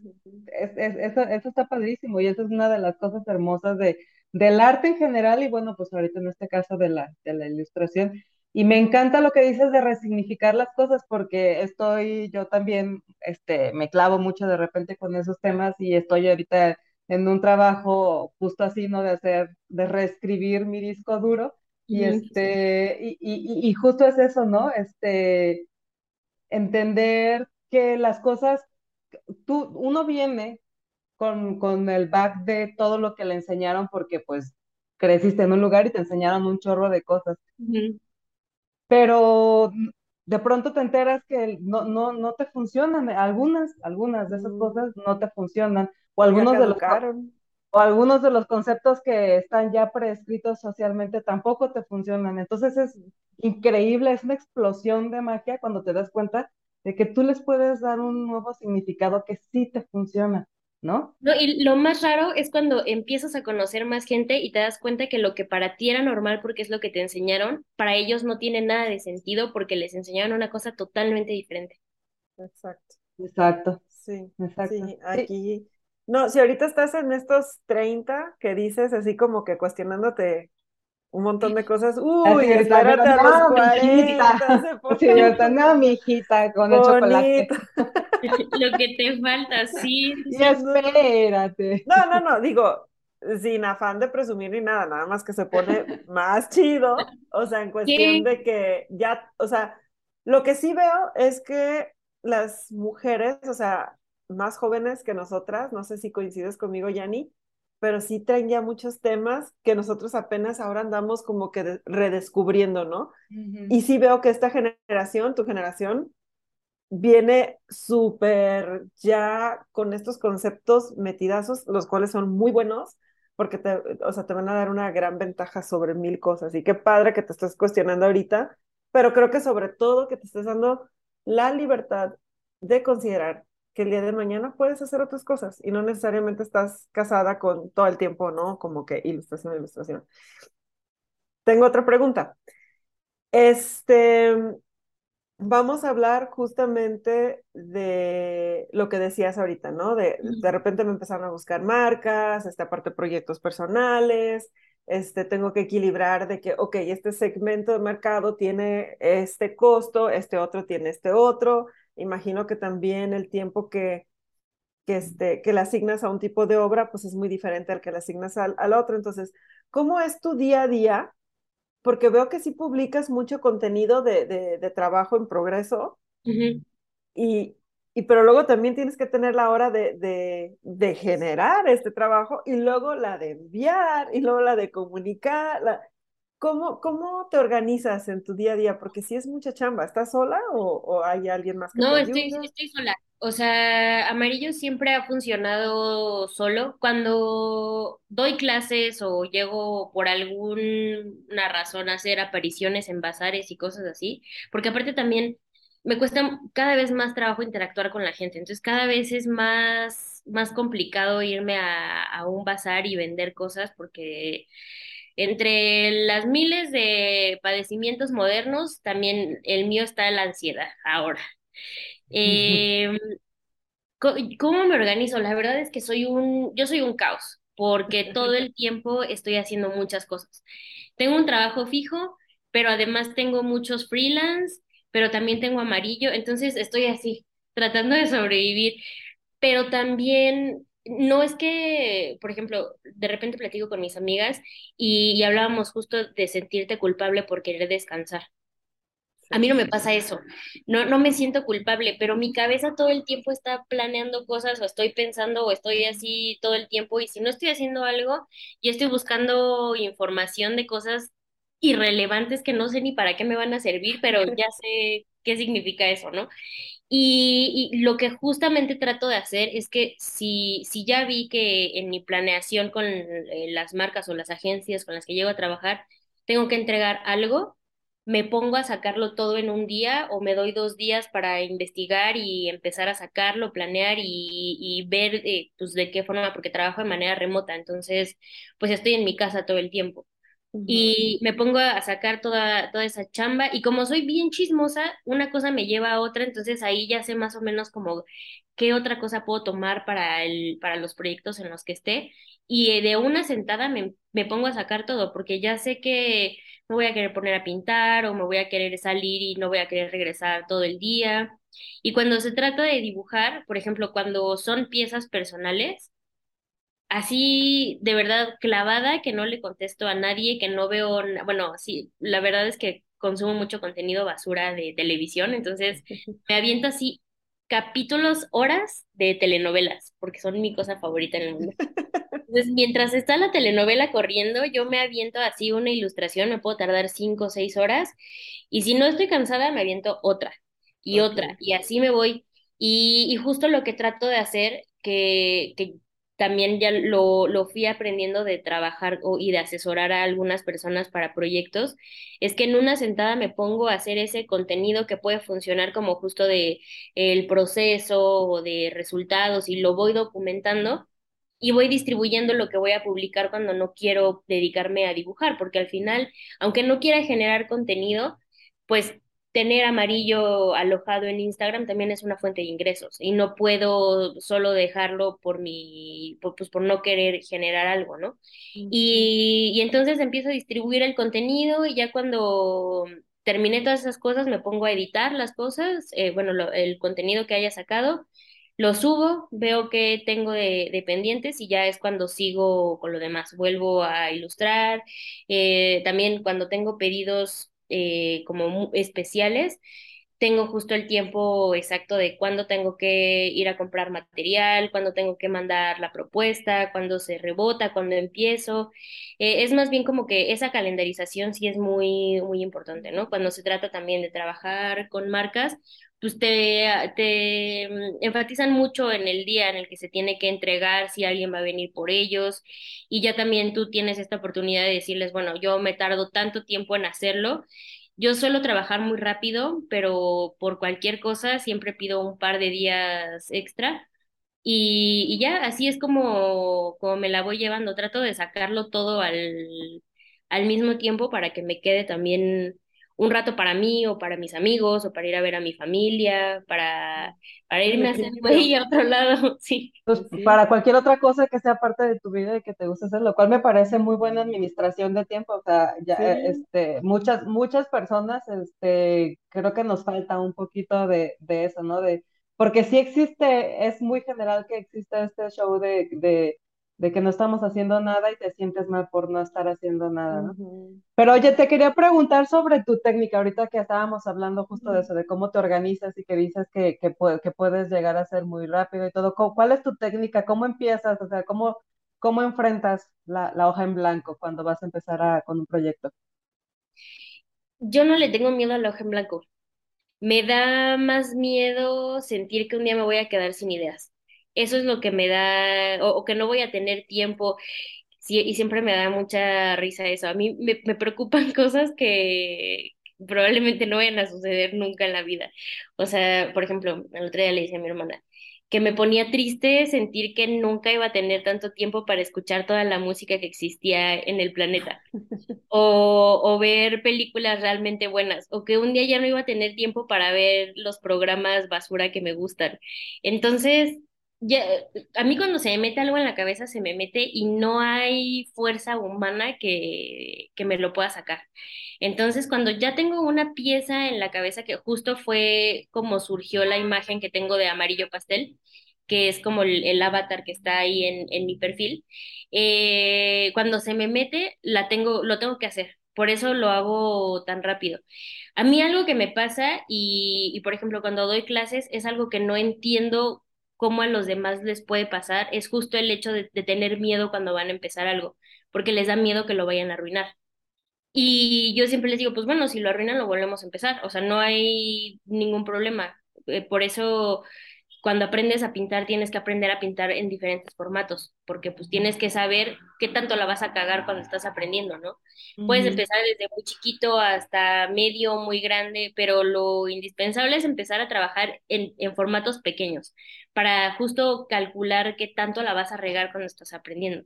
es, es- eso, eso está padrísimo y eso es una de las cosas hermosas de, del arte en general y bueno, pues ahorita en este caso de la, de la ilustración. Y me encanta lo que dices de resignificar las cosas porque estoy, yo también, este, me clavo mucho de repente con esos temas y estoy ahorita en un trabajo justo así, ¿no? De hacer, de reescribir mi disco duro y este, y y justo es eso, ¿no? Este, entender que las cosas, tú, uno viene con, con el back de todo lo que le enseñaron porque pues creciste en un lugar y te enseñaron un chorro de cosas, pero de pronto te enteras que no, no, no te funcionan, algunas, algunas de esas mm, cosas no te funcionan, o o algunos de los, caducaron. algunos de los conceptos que están ya prescritos socialmente tampoco te funcionan. Entonces es increíble, es una explosión de magia cuando te das cuenta de que tú les puedes dar un nuevo significado que sí te funciona, ¿no? No, y lo más raro es cuando empiezas a conocer más gente y te das cuenta que lo que para ti era normal porque es lo que te enseñaron, para ellos no tiene nada de sentido porque les enseñaron una cosa totalmente diferente. Exacto. Exacto. Sí, Exacto. sí, Sí. aquí. No, si ahorita estás en estos 30 que dices así como que cuestionándote un montón de cosas, uy, espérate a los no, 40, mijita. se Sí, no, mi hijita, con el chocolate. Lo que te falta, sí. Y espérate. No, no, no, digo, sin afán de presumir ni nada, nada más que se pone más chido, o sea, en cuestión de que ya, o sea, lo que sí veo es que las mujeres, o sea, más jóvenes que nosotras, no sé si coincides conmigo, Yanni, pero sí traen ya muchos temas que nosotros apenas ahora andamos como que de- redescubriendo, ¿no? Y sí veo que esta generación, tu generación, viene súper ya con estos conceptos metidazos, los cuales son muy buenos, porque te, o sea, te van a dar una gran ventaja sobre mil cosas. Y qué padre que te estés cuestionando ahorita, pero creo que sobre todo que te estés dando la libertad de considerar que el día de mañana puedes hacer otras cosas y no necesariamente estás casada con todo el tiempo, ¿no? Como que ilustración, ilustración. Tengo otra pregunta. Este, Vamos a hablar justamente de lo que decías ahorita, ¿no? De, de repente me empezaron a buscar marcas, esta parte de proyectos personales, este, tengo que equilibrar de que, ok, este segmento de mercado tiene este costo, este otro tiene este otro. Imagino que también el tiempo que, que, este, que le asignas a un tipo de obra, pues es muy diferente al que le asignas al, al otro. Entonces, ¿cómo es tu día a día? Porque veo que sí publicas mucho contenido de, de, de trabajo en progreso Ujú. y, y, pero luego también tienes que tener la hora de, de, de, generar este trabajo y luego la de enviar y luego la de comunicar. La... ¿Cómo, ¿Cómo te organizas en tu día a día? Porque si es mucha chamba, ¿estás sola o, o hay alguien más que No, te estoy, ayuda? estoy sola. O sea, Amarillo siempre ha funcionado solo. Cuando doy clases o llego por alguna razón a hacer apariciones en bazares y cosas así, porque aparte también me cuesta cada vez más trabajo interactuar con la gente. Entonces, cada vez es más, más complicado irme a, a un bazar y vender cosas porque entre las miles de padecimientos modernos, también el mío está la ansiedad ahora. Eh, co- ¿cómo me organizo? La verdad es que soy un, yo soy un caos, porque todo el tiempo estoy haciendo muchas cosas. Tengo un trabajo fijo, pero además tengo muchos freelance, pero también tengo amarillo, entonces estoy así, tratando de sobrevivir. Pero también, no es que, por ejemplo, de repente platico con mis amigas y, y hablábamos justo de sentirte culpable por querer descansar. A mí no me pasa eso, no, no me siento culpable, pero mi cabeza todo el tiempo está planeando cosas o estoy pensando o estoy así todo el tiempo y si no estoy haciendo algo, yo estoy buscando información de cosas irrelevantes que no sé ni para qué me van a servir, pero ya sé qué significa eso, ¿no? Y, y lo que justamente trato de hacer es que si, si ya vi que en mi planeación con eh, las marcas o las agencias con las que llego a trabajar, tengo que entregar algo me pongo a sacarlo todo en un día o me doy dos días para investigar y empezar a sacarlo, planear y, y ver eh, pues de qué forma, porque trabajo de manera remota, entonces pues estoy en mi casa todo el tiempo. Y me pongo a sacar toda, toda esa chamba y como soy bien chismosa, una cosa me lleva a otra, entonces ahí ya sé más o menos como qué otra cosa puedo tomar para el, para los proyectos en los que esté. Y eh, de una sentada me, me pongo a sacar todo, porque ya sé que me voy a querer poner a pintar o me voy a querer salir y no voy a querer regresar todo el día. Y cuando se trata de dibujar, por ejemplo, cuando son piezas personales, así de verdad clavada que no le contesto a nadie, que no veo, bueno, sí, la verdad es que consumo mucho contenido basura de televisión, entonces me aviento así capítulos, horas de telenovelas, porque son mi cosa favorita en el mundo. Entonces, mientras está la telenovela corriendo, yo me aviento así una ilustración, me puedo tardar cinco o seis horas, y si no estoy cansada, me aviento otra y otra, y así me voy. Y, y justo lo que trato de hacer, que, que también ya lo, lo fui aprendiendo de trabajar o, y de asesorar a algunas personas para proyectos, es que en una sentada me pongo a hacer ese contenido que puede funcionar como justo de el proceso o de resultados y lo voy documentando y voy distribuyendo lo que voy a publicar cuando no quiero dedicarme a dibujar, porque al final, aunque no quiera generar contenido, pues tener amarillo alojado en Instagram también es una fuente de ingresos y no puedo solo dejarlo por mi, por, pues por no querer generar algo, ¿no? Y, y entonces empiezo a distribuir el contenido y ya cuando terminé todas esas cosas me pongo a editar las cosas, eh, bueno, lo- el contenido que haya sacado, lo subo, veo que tengo de, de pendientes y ya es cuando sigo con lo demás, vuelvo a ilustrar, eh, también cuando tengo pedidos eh, como especiales, tengo justo el tiempo exacto de cuándo tengo que ir a comprar material, cuándo tengo que mandar la propuesta, cuándo se rebota, cuándo empiezo. Eh, es más bien como que esa calendarización sí es muy, muy importante, ¿no? Cuando se trata también de trabajar con marcas, pues te, te mm, enfatizan mucho en el día en el que se tiene que entregar, si alguien va a venir por ellos, y ya también tú tienes esta oportunidad de decirles, bueno, yo me tardo tanto tiempo en hacerlo yo suelo trabajar muy rápido, pero por cualquier cosa siempre pido un par de días extra y, y ya, así es como, como me la voy llevando. Trato de sacarlo todo al, al mismo tiempo para que me quede también un rato para mí o para mis amigos o para ir a ver a mi familia, para, para irme a hacer güey a otro lado, sí. Pues para cualquier otra cosa que sea parte de tu vida y que te guste hacer, lo cual me parece muy buena administración de tiempo. O sea, ya, eh, Sí. este, muchas, muchas personas, este, creo que nos falta un poquito de, de eso, ¿no? De, porque sí existe, es muy general que existe este show de, de, de que no estamos haciendo nada y te sientes mal por no estar haciendo nada, ¿no? Pero oye, te quería preguntar sobre tu técnica, ahorita que estábamos hablando justo de eso, de cómo te organizas y que dices que, que, que puedes llegar a ser muy rápido y todo. ¿Cu- ¿Cuál es tu técnica? ¿Cómo empiezas? O sea, ¿cómo, cómo enfrentas la, la hoja en blanco cuando vas a empezar a- con un proyecto? Yo no le tengo miedo al hoja en blanco. Me da más miedo sentir que un día me voy a quedar sin ideas. Eso es lo que me da, o, o que no voy a tener tiempo. Sí, y siempre me da mucha risa eso. A mí me, me preocupan cosas que probablemente no vayan a suceder nunca en la vida. O sea, por ejemplo, el otro día le dije a mi hermana que me ponía triste sentir que nunca iba a tener tanto tiempo para escuchar toda la música que existía en el planeta o, o ver películas realmente buenas, o que un día ya no iba a tener tiempo para ver los programas basura que me gustan. Entonces, ya, a mí cuando se me mete algo en la cabeza, se me mete y no hay fuerza humana que, que me lo pueda sacar. Entonces, cuando ya tengo una pieza en la cabeza, que justo fue como surgió la imagen que tengo de amarillo pastel, que es como el, el avatar que está ahí en, en mi perfil, eh, cuando se me mete, la tengo, lo tengo que hacer. Por eso lo hago tan rápido. A mí algo que me pasa y, y, por ejemplo, cuando doy clases es algo que no entiendo cómo a los demás les puede pasar, es justo el hecho de, tener miedo cuando van a empezar algo, porque les da miedo que lo vayan a arruinar. Y yo siempre les digo, pues bueno, si lo arruinan, lo volvemos a empezar. O sea, no hay ningún problema. Eh, por eso, cuando aprendes a pintar, tienes que aprender a pintar en diferentes formatos, porque pues tienes que saber qué tanto la vas a cagar cuando estás aprendiendo, ¿no? Puedes Ujú. empezar desde muy chiquito hasta medio, muy grande, pero lo indispensable es empezar a trabajar en, en formatos pequeños, para justo calcular qué tanto la vas a regar cuando estás aprendiendo.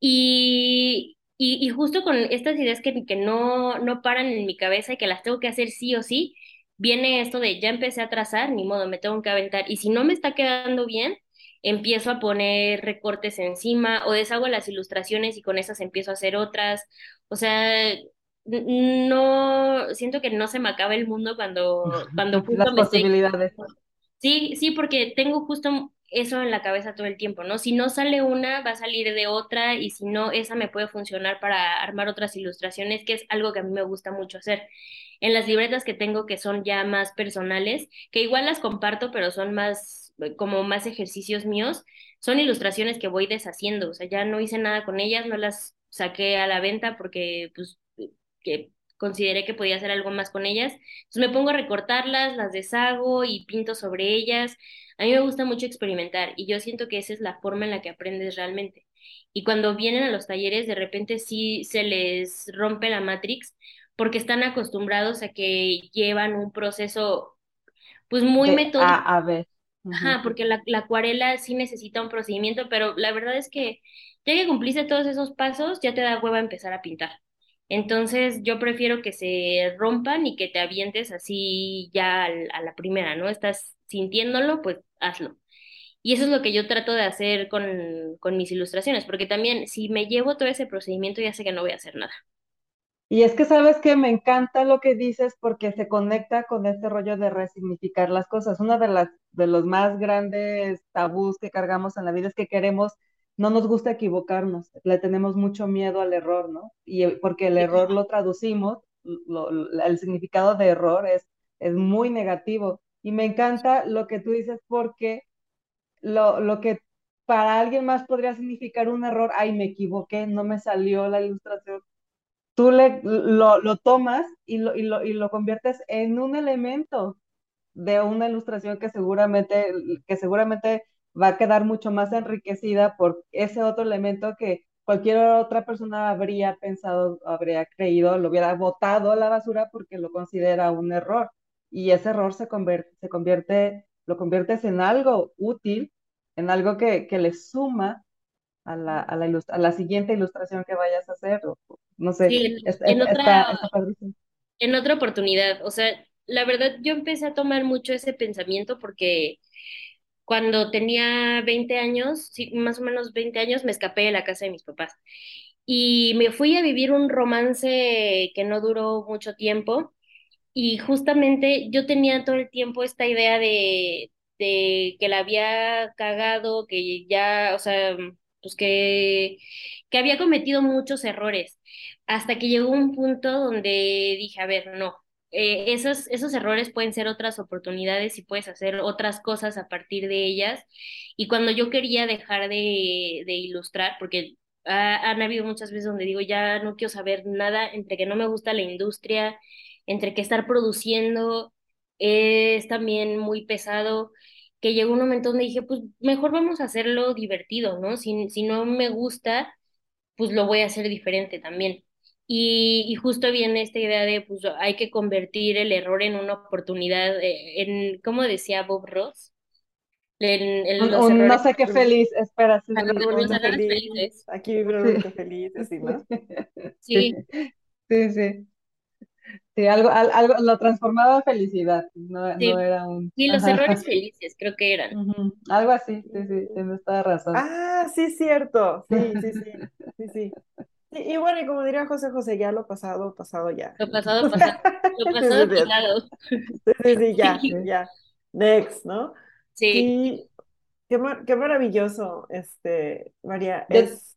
Y, y, y justo con estas ideas que, que no, no paran en mi cabeza y que las tengo que hacer sí o sí, viene esto de ya empecé a trazar, ni modo, me tengo que aventar. Y si no me está quedando bien, empiezo a poner recortes encima o deshago las ilustraciones y con esas empiezo a hacer otras. O sea, no, siento que no se me acaba el mundo cuando, cuando Las justo me estoy posibilidades. Sí, sí, porque tengo justo eso en la cabeza todo el tiempo, ¿no? Si no sale una, va a salir de otra y si no, esa me puede funcionar para armar otras ilustraciones, que es algo que a mí me gusta mucho hacer. En las libretas que tengo que son ya más personales, que igual las comparto, pero son más eh, como más ejercicios míos, son ilustraciones que voy deshaciendo, o sea, ya no hice nada con ellas, no las saqué a la venta porque pues que consideré que podía hacer algo más con ellas. Entonces me pongo a recortarlas, las deshago y pinto sobre ellas. A mí me gusta mucho experimentar y yo siento que esa es la forma en la que aprendes realmente. Y cuando vienen a los talleres, de repente sí se les rompe la matrix porque están acostumbrados a que llevan un proceso pues muy De metódico. A a B. Ajá, porque la, la acuarela sí necesita un procedimiento, pero la verdad es que ya que cumpliste todos esos pasos, ya te da hueva empezar a pintar. Entonces, yo prefiero que se rompan y que te avientes así ya a la primera, ¿no? Estás sintiéndolo, pues hazlo. Y eso es lo que yo trato de hacer con, con mis ilustraciones, porque también si me llevo todo ese procedimiento, ya sé que no voy a hacer nada. Y es que sabes que me encanta lo que dices porque se conecta con este rollo de resignificar las cosas. Una de las de los más grandes tabús que cargamos en la vida es que queremos, no nos gusta equivocarnos, le tenemos mucho miedo al error, ¿no? Y porque el error lo traducimos, lo- lo- el significado de error es, es muy negativo. Y me encanta lo que tú dices porque lo, lo que para alguien más podría significar un error, ay, me equivoqué, no me salió la ilustración tú le, lo, lo tomas y lo, y, lo, y lo conviertes en un elemento de una ilustración que seguramente, que seguramente va a quedar mucho más enriquecida por ese otro elemento que cualquier otra persona habría pensado, habría creído, lo hubiera botado a la basura porque lo considera un error. Y ese error se convierte, se convierte, lo conviertes en algo útil, en algo que, que le suma a la, a la, ilus- a la siguiente ilustración que vayas a hacer, o, no Sí, sé, en, es- es- en está, otra, está padrísimo. en otra oportunidad, o sea, la verdad yo empecé a tomar mucho ese pensamiento porque cuando tenía 20 años, sí, más o menos 20 años, me escapé de la casa de mis papás y me fui a vivir un romance que no duró mucho tiempo y justamente yo tenía todo el tiempo esta idea de, de que la había cagado, que ya, o sea, pues que, que había cometido muchos errores, hasta que llegó un punto donde dije, a ver, no, eh, esos, esos errores pueden ser otras oportunidades y puedes hacer otras cosas a partir de ellas. Y cuando yo quería dejar de, de ilustrar, porque ha- han habido muchas veces donde digo, ya no quiero saber nada, entre que no me gusta la industria entre que estar produciendo es también muy pesado, que llegó un momento donde dije, pues mejor vamos a hacerlo divertido, ¿no? Si, si no me gusta, pues lo voy a hacer diferente también. Y, y justo viene esta idea de, pues hay que convertir el error en una oportunidad, eh, en, ¿cómo decía Bob Ross? En, en Un, los un no sé qué feliz, espera, sí, sí, los errores feliz. felices. Aquí vivir sí, feliz, así, ¿no? Sí, sí, sí, sí, algo, al- algo, lo transformaba en felicidad, no, no era un, sí, los ajá, errores felices creo que eran. algo así, sí, sí, tienes toda razón. Ah, sí, cierto. Sí, sí, sí. Sí, sí. Sí, y bueno, y como diría José José, ya lo pasado, pasado ya. Lo pasado, pasado, lo sí, pasado, sí, pasado. sí, sí, sí, ya, ya. Next, ¿no? sí. Sí, qué, mar- qué maravilloso, este, María, es...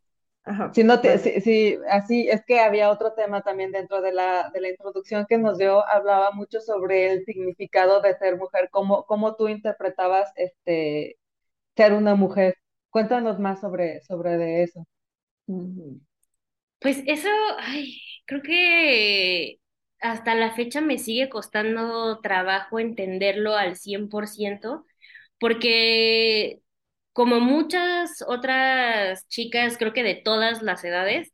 Ajá, Si no te, si, si- así es que había otro tema también dentro de la, de la introducción que nos dio, hablaba mucho sobre el significado de ser mujer, cómo, cómo tú interpretabas este ser una mujer. Cuéntanos más sobre, sobre de eso. Pues eso, ay, creo que hasta la fecha me sigue costando trabajo entenderlo al 100%, porque como muchas otras chicas, creo que de todas las edades,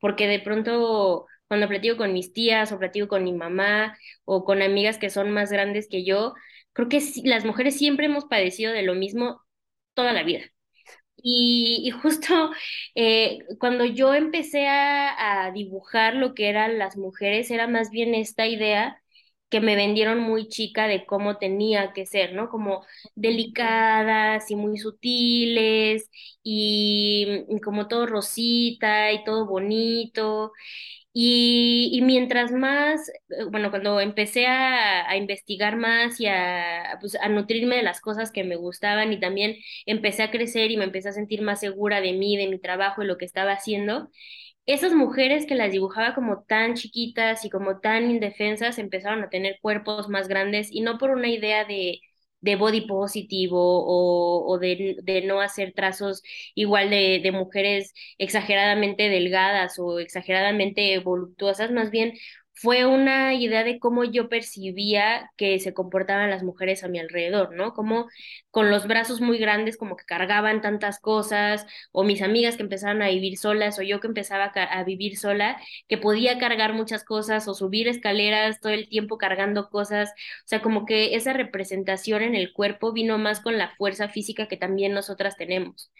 porque de pronto cuando platico con mis tías o platico con mi mamá o con amigas que son más grandes que yo, creo que las mujeres siempre hemos padecido de lo mismo toda la vida. Y, justo eh, cuando yo empecé a dibujar lo que eran las mujeres, era más bien esta idea que me vendieron muy chica de cómo tenía que ser, ¿no? Como delicadas y muy sutiles y, como todo rosita y todo bonito. Y, y mientras más, eh, bueno, cuando empecé a, a investigar más y a, pues, a nutrirme de las cosas que me gustaban y también empecé a crecer y me empecé a sentir más segura de mí, de mi trabajo y lo que estaba haciendo, esas mujeres que las dibujaba como tan chiquitas y como tan indefensas empezaron a tener cuerpos más grandes y no por una idea de, de body positivo o, de, de no hacer trazos igual de, de mujeres exageradamente delgadas o exageradamente voluptuosas, más bien fue una idea de cómo yo percibía que se comportaban las mujeres a mi alrededor, ¿no? Como con los brazos muy grandes, como que cargaban tantas cosas, o mis amigas que empezaban a vivir solas, o yo que empezaba a vivir sola, que podía cargar muchas cosas, o subir escaleras todo el tiempo cargando cosas, o sea, como que esa representación en el cuerpo vino más con la fuerza física que también nosotras tenemos.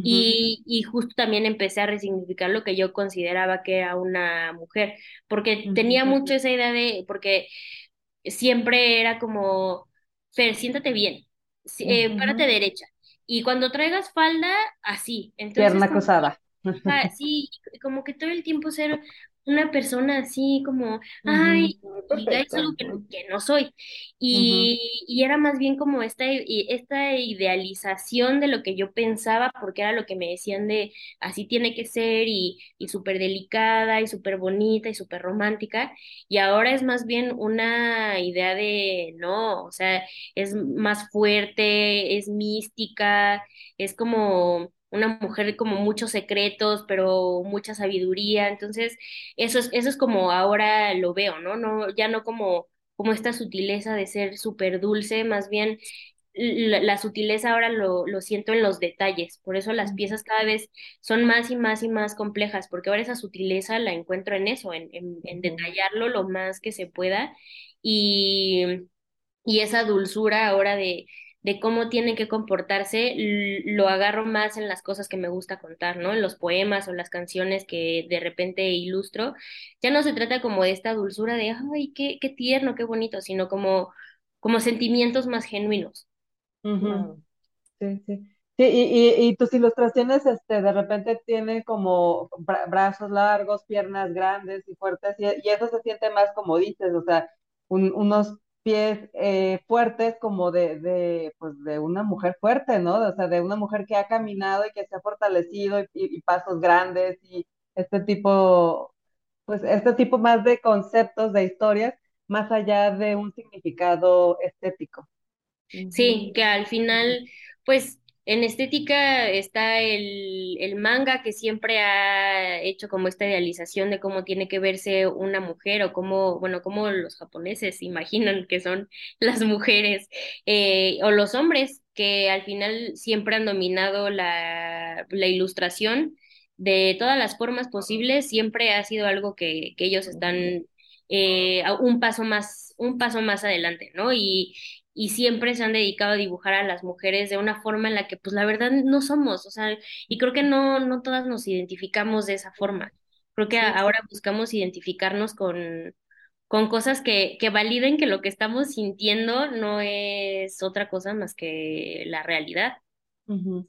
y, y justo también empecé a resignificar lo que yo consideraba que era una mujer, porque tenía mucho esa idea de, porque siempre era como, Fer, siéntate bien, eh, párate derecha. Y cuando traigas falda, así. Entonces, Pierna cruzada. sí, como que todo el tiempo ser una persona así como, ay, es algo que, no soy. Y, y, era más bien como esta, esta idealización de lo que yo pensaba, porque era lo que me decían de así tiene que ser y, y súper delicada y súper bonita y súper romántica. Y ahora es más bien una idea de, no, o sea, es más fuerte, es mística, es como una mujer como muchos secretos, pero mucha sabiduría. Entonces, eso es, eso es como ahora lo veo, ¿no? No, ya no como, como esta sutileza de ser súper dulce, más bien la, sutileza ahora lo, lo siento en los detalles. Por eso las piezas cada vez son más y más y más complejas, porque ahora esa sutileza la encuentro en eso, en, en, en detallarlo lo más que se pueda. Y, y esa dulzura ahora de, de cómo tienen que comportarse, lo agarro más en las cosas que me gusta contar, ¿no? En los poemas o las canciones que de repente ilustro. Ya no se trata como de esta dulzura de, ay, qué, qué tierno, qué bonito, sino como, como sentimientos más genuinos. Sí, sí. Sí, y, y, tus ilustraciones, este, de repente tienen como brazos largos, piernas grandes y fuertes, y, y, eso se siente más como dices, o sea, unos pies eh, fuertes como de, de, pues de una mujer fuerte, ¿no? O sea, de una mujer que ha caminado y que se ha fortalecido y, pasos grandes y este tipo, pues este tipo más de conceptos, de historias, más allá de un significado estético. Sí, que al final, pues en estética está el, el, manga que siempre ha hecho como esta idealización de cómo tiene que verse una mujer o cómo, bueno, cómo los japoneses imaginan que son las mujeres eh, o los hombres que al final siempre han dominado la, la ilustración de todas las formas posibles, siempre ha sido algo que, que ellos están eh, un paso más, un paso más adelante, ¿no? Y, y siempre se han dedicado a dibujar a las mujeres de una forma en la que pues la verdad no somos, o sea, y creo que no, no todas nos identificamos de esa forma. Creo que ahora buscamos identificarnos con, con cosas que, que validen que lo que estamos sintiendo no es otra cosa más que la realidad.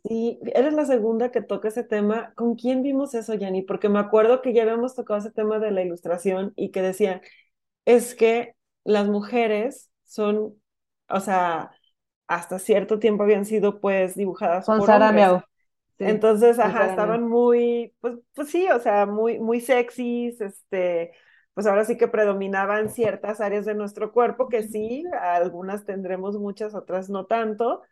Sí, eres la segunda que toca ese tema. ¿Con quién vimos eso, Yanni? Porque me acuerdo que ya habíamos tocado ese tema de la ilustración y que decían, es que las mujeres son o sea, hasta cierto tiempo habían sido pues dibujadas Con por Sara Entonces, ajá, estaban muy, pues, pues sí, o sea, muy, muy sexys, este, pues ahora sí que predominaban ciertas áreas de nuestro cuerpo, que sí, algunas tendremos muchas, otras no tanto,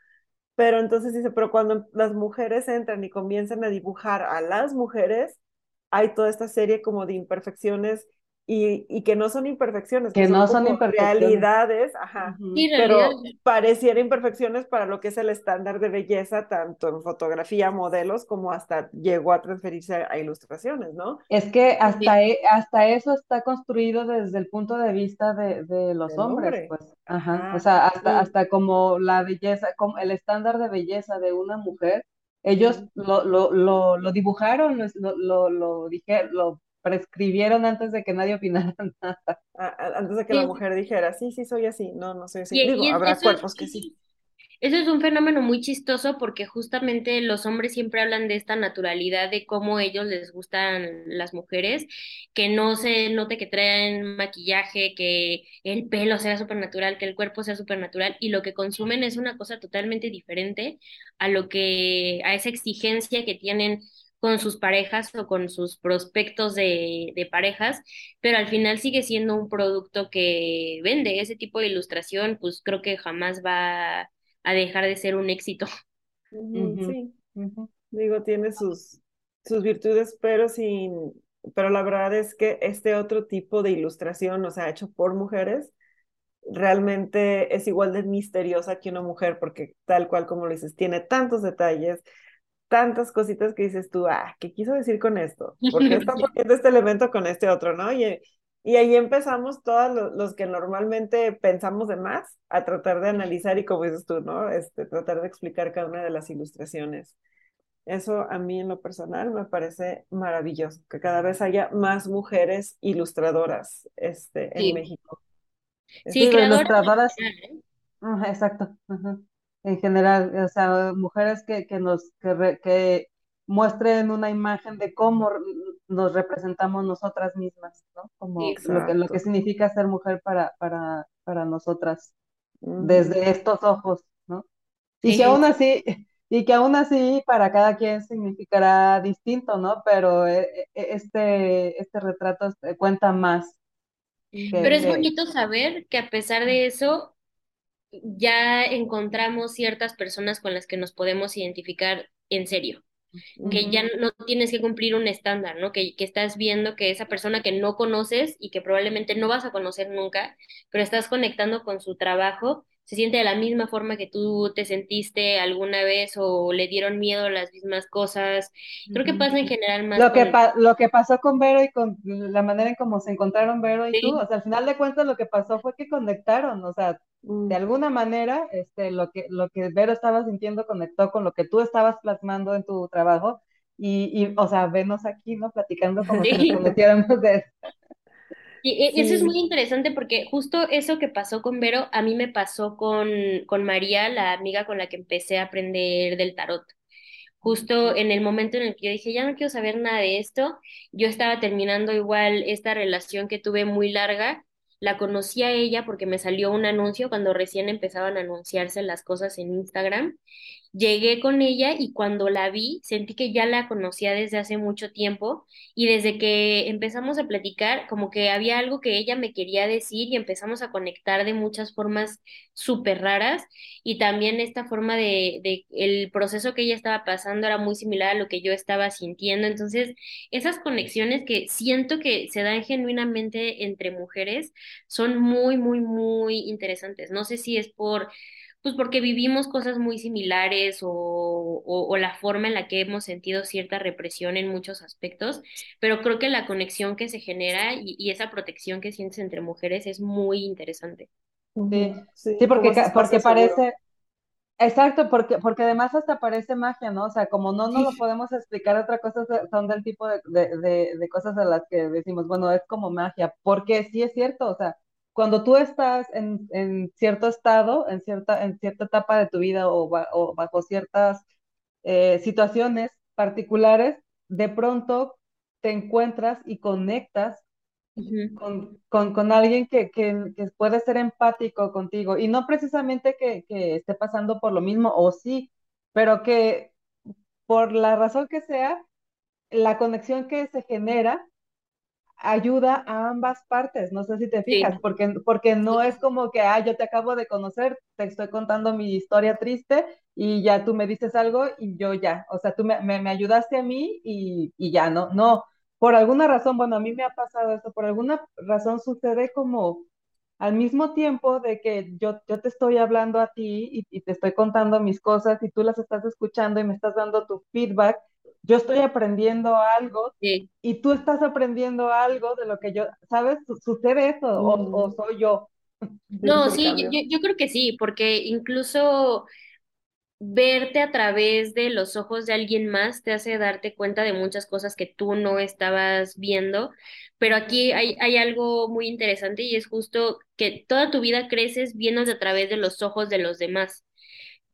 pero entonces dice, pero cuando las mujeres entran y comienzan a dibujar a las mujeres, hay toda esta serie como de imperfecciones y, y, que no son imperfecciones, que, no son, imperfecciones. realidades, ajá, pero pareciera imperfecciones para lo que es el estándar de belleza, tanto en fotografía, modelos, como hasta llegó a transferirse a, ilustraciones, ¿no? Es que hasta, e, hasta eso está construido desde el punto de vista de, de los hombres, pues, ajá, o sea, hasta, hasta como la belleza, como el estándar de belleza de una mujer, ellos lo, lo, lo, lo dibujaron, lo, lo, lo, dije, lo prescribieron antes de que nadie opinara nada. antes de que la mujer dijera, sí, sí, soy así. No, no soy así. Digo, habrá cuerpos que sí. Eso es un fenómeno muy chistoso porque justamente los hombres siempre hablan de esta naturalidad de cómo ellos les gustan las mujeres, que no se note que traen maquillaje, que el pelo sea supernatural, que el cuerpo sea supernatural y lo que consumen es una cosa totalmente diferente a lo que, a esa exigencia que tienen con sus parejas o con sus prospectos de, de, parejas, pero al final sigue siendo un producto que vende. Ese tipo de ilustración, pues creo que jamás va a dejar de ser un éxito. Sí, digo, tiene sus, sus virtudes, pero sin, pero la verdad es que este otro tipo de ilustración, o sea, hecho por mujeres, realmente es igual de misteriosa que una mujer, porque tal cual como lo dices, tiene tantos detalles, tantas cositas que dices tú, ah, ¿qué quiso decir con esto? ¿Por qué está poniendo este elemento con este otro, no? Y, y ahí empezamos todos los, que normalmente pensamos de más a tratar de analizar y como dices tú, ¿no? Este, tratar de explicar cada una de las ilustraciones. Eso a mí en lo personal me parece maravilloso, que cada vez haya más mujeres ilustradoras este, en México. Sí, ilustradoras. ¿eh? exacto. En general, o sea, mujeres que, que nos que, que muestren una imagen de cómo nos representamos nosotras mismas, ¿no? Como lo que, lo que significa ser mujer para, para, para nosotras, desde estos ojos, ¿no? Y que aún así, y que aún así para cada quien significará distinto, ¿no? Pero eh, eh, este, este retrato cuenta más. Pero es bonito saber que a pesar de eso, ya encontramos ciertas personas con las que nos podemos identificar en serio que ya no tienes que cumplir un estándar, ¿no? Que, que, estás viendo que esa persona que no conoces y que probablemente no vas a conocer nunca, pero estás conectando con su trabajo, se siente de la misma forma que tú te sentiste alguna vez o le dieron miedo las mismas cosas. Creo que pasa en general más. Lo, que, lo que pasó con Vero y con la manera en cómo se encontraron Vero y tú, o sea, al final de cuentas lo que pasó fue que conectaron, o sea, de mm. alguna manera, este, lo que, lo que Vero estaba sintiendo conectó con lo que tú estabas plasmando en tu trabajo. Y, y o sea, venos aquí, ¿no? Platicando como si nos de y e, eso es muy interesante porque justo eso que pasó con Vero, a mí me pasó con, con María, la amiga con la que empecé a aprender del tarot. Justo en el momento en el que yo dije, ya no quiero saber nada de esto, yo estaba terminando igual esta relación que tuve muy larga la conocí a ella porque me salió un anuncio cuando recién empezaban a anunciarse las cosas en Instagram Llegué con ella y cuando la vi sentí que ya la conocía desde hace mucho tiempo y desde que empezamos a platicar como que había algo que ella me quería decir y empezamos a conectar de muchas formas súper raras y también esta forma de, de el proceso que ella estaba pasando era muy similar a lo que yo estaba sintiendo. Entonces, esas conexiones que siento que se dan genuinamente entre mujeres son muy, muy, muy interesantes. No sé si es por pues porque vivimos cosas muy similares o, o, la forma en la que hemos sentido cierta represión en muchos aspectos, pero creo que la conexión que se genera y, esa protección que sientes entre mujeres es muy interesante. Sí, sí, porque, porque parece, exacto, porque, porque además hasta parece magia, ¿no? O sea, como no nos lo podemos explicar, otra cosa son del tipo de, de, de cosas a las que decimos, bueno, es como magia, porque sí es cierto, o sea, cuando tú estás en, en, cierto estado, en cierta, en cierta etapa de tu vida o, o bajo ciertas eh, situaciones particulares, de pronto te encuentras y conectas con, con, con, alguien que, que, que, puede ser empático contigo. Y no precisamente que, que esté pasando por lo mismo o sí, pero que por la razón que sea, la conexión que se genera ayuda a ambas partes, no sé si te fijas, porque, porque no es como que, ah, yo te acabo de conocer, te estoy contando mi historia triste y ya tú me dices algo y yo ya, o sea, tú me, me, ayudaste a mí y, y, ya, no, no, por alguna razón, bueno, a mí me ha pasado esto, por alguna razón sucede como al mismo tiempo de que yo, yo te estoy hablando a ti y, y te estoy contando mis cosas y tú las estás escuchando y me estás dando tu feedback, yo estoy aprendiendo algo y tú estás aprendiendo algo de lo que yo, ¿sabes? ¿Sucede eso o, mm. soy yo? No, sí, yo, yo creo que sí, porque incluso verte a través de los ojos de alguien más te hace darte cuenta de muchas cosas que tú no estabas viendo, pero aquí hay, hay algo muy interesante y es justo que toda tu vida creces viéndote a través de los ojos de los demás